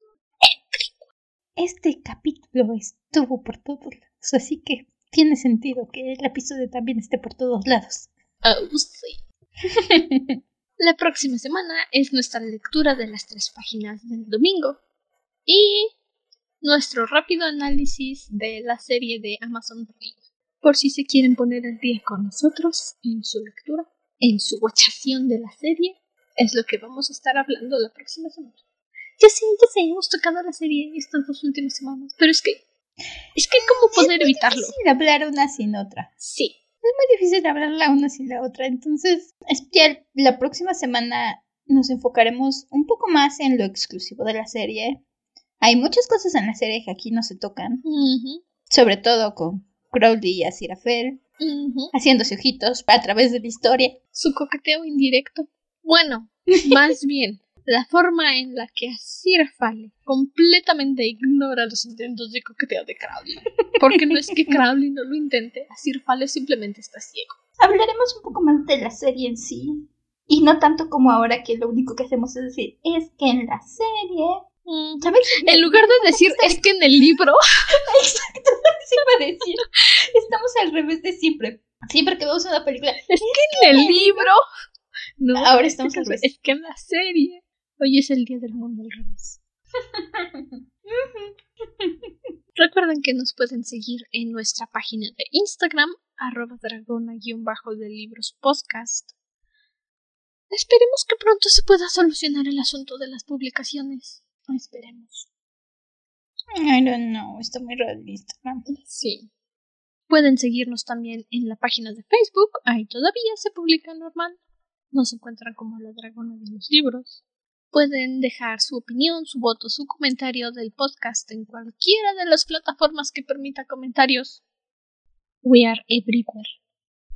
[SPEAKER 2] Este capítulo estuvo por todos lados, así que tiene sentido que el episodio también esté por todos lados.
[SPEAKER 1] Oh, sí. La próxima semana es nuestra lectura de las tres páginas del domingo y nuestro rápido análisis de la serie de Amazon Prime. Por si se quieren poner al día con nosotros en su lectura, en su watchación de la serie, es lo que vamos a estar hablando la próxima semana. Ya sé, ya sé, hemos tocado la serie estas dos últimas semanas, pero es que. Es que, ¿cómo poder evitarlo?
[SPEAKER 2] Es difícil hablar una sin otra.
[SPEAKER 1] Sí,
[SPEAKER 2] es muy difícil hablar la una sin la otra. Entonces, es que la próxima semana nos enfocaremos un poco más en lo exclusivo de la serie. Hay muchas cosas en la serie que aquí no se tocan. Sobre todo con Crowley y Aziraphale. Haciéndose ojitos a través de la historia.
[SPEAKER 1] Su coqueteo indirecto. Bueno, más bien, la forma en la que Aziraphale completamente ignora los intentos de coqueteo de Crowley. Porque no es que Crowley no lo intente, Aziraphale simplemente está ciego.
[SPEAKER 2] Hablaremos un poco más de la serie en sí. Y no tanto como ahora que lo único que hacemos es decir, es que en la serie...
[SPEAKER 1] ¿Sabes? En lugar de decir, es que en el libro...
[SPEAKER 2] Exacto, eso iba a decir. Estamos al revés de siempre. Siempre que vemos una película...
[SPEAKER 1] Es que en el libro...
[SPEAKER 2] No, ahora estamos al revés.
[SPEAKER 1] Es que en la serie... Hoy es el día del mundo al revés. Recuerden que nos pueden seguir en nuestra página de Instagram, arroba dragona-de libros podcast. Esperemos que pronto se pueda solucionar el asunto de las publicaciones. Esperemos.
[SPEAKER 2] I don't know, está muy realista.
[SPEAKER 1] Sí. Pueden seguirnos también en la página de Facebook, ahí todavía se publica normal. Nos encuentran como la dragona de los libros. Pueden dejar su opinión, su voto, su comentario del podcast en cualquiera de las plataformas que permita comentarios. We are everywhere.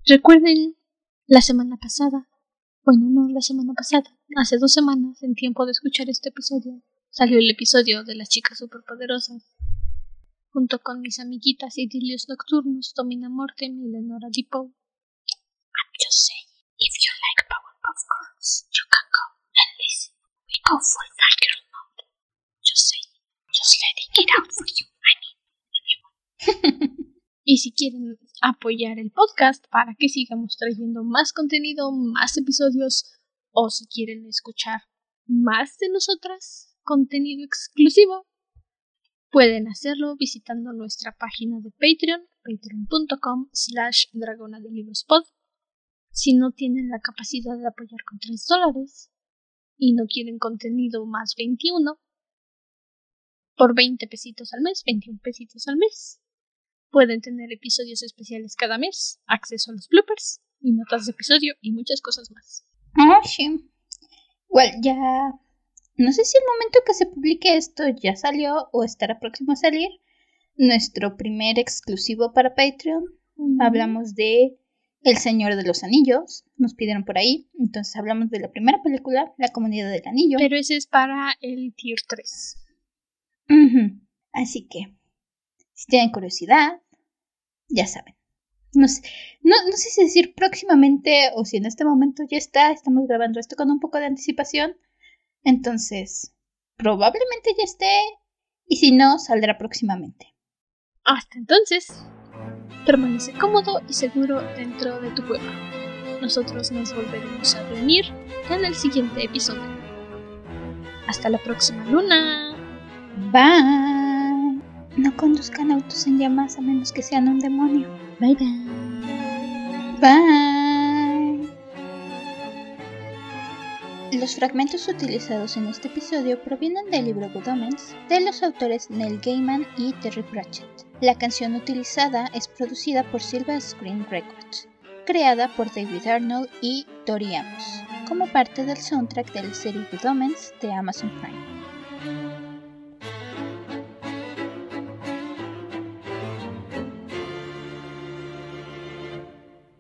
[SPEAKER 1] Recuerden la semana pasada, bueno, no la semana pasada, hace dos semanas, en tiempo de escuchar este episodio, salió el episodio de las chicas superpoderosas junto con mis amiguitas idilios nocturnos Domina Mortem y Lenora Depot. I'm just saying, if you like Powerpuff Girls, you can go and listen. We go for y si quieren apoyar el podcast para que sigamos trayendo más contenido, más episodios, o si quieren escuchar más de nosotras, contenido exclusivo, Pueden hacerlo visitando nuestra página de Patreon, patreon.com slash dragona de librospod. Si no tienen la capacidad de apoyar con 3 dólares y no quieren contenido más 21, por 20 pesitos al mes, 21 pesitos al mes, pueden tener episodios especiales cada mes, acceso a los bloopers y notas de episodio y muchas cosas más.
[SPEAKER 2] Ah, sí. Well, ya no sé si el momento que se publique esto ya salió o estará próximo a salir. Nuestro primer exclusivo para Patreon. Hablamos de El Señor de los Anillos. Nos pidieron por ahí. Entonces hablamos de la primera película, La Comunidad del Anillo.
[SPEAKER 1] Pero ese es para el Tier 3.
[SPEAKER 2] Así que, si tienen curiosidad, ya saben. No sé, no, no sé si decir próximamente o si en este momento ya está. Estamos grabando esto con un poco de anticipación. Entonces, probablemente ya esté y si no, saldrá próximamente.
[SPEAKER 1] Hasta entonces, permanece cómodo y seguro dentro de tu cueva. Nosotros nos volveremos a reunir en el siguiente episodio. Hasta la próxima luna.
[SPEAKER 2] Bye. No conduzcan autos en llamas a menos que sean un demonio.
[SPEAKER 1] Bye bye.
[SPEAKER 2] Bye. Los fragmentos utilizados en este episodio provienen del libro Good Omens de los autores Neil Gaiman y Terry Pratchett. La canción utilizada es producida por Silva Screen Records, creada por David Arnold y Tori Amos, como parte del soundtrack de la serie Good Omens de Amazon Prime.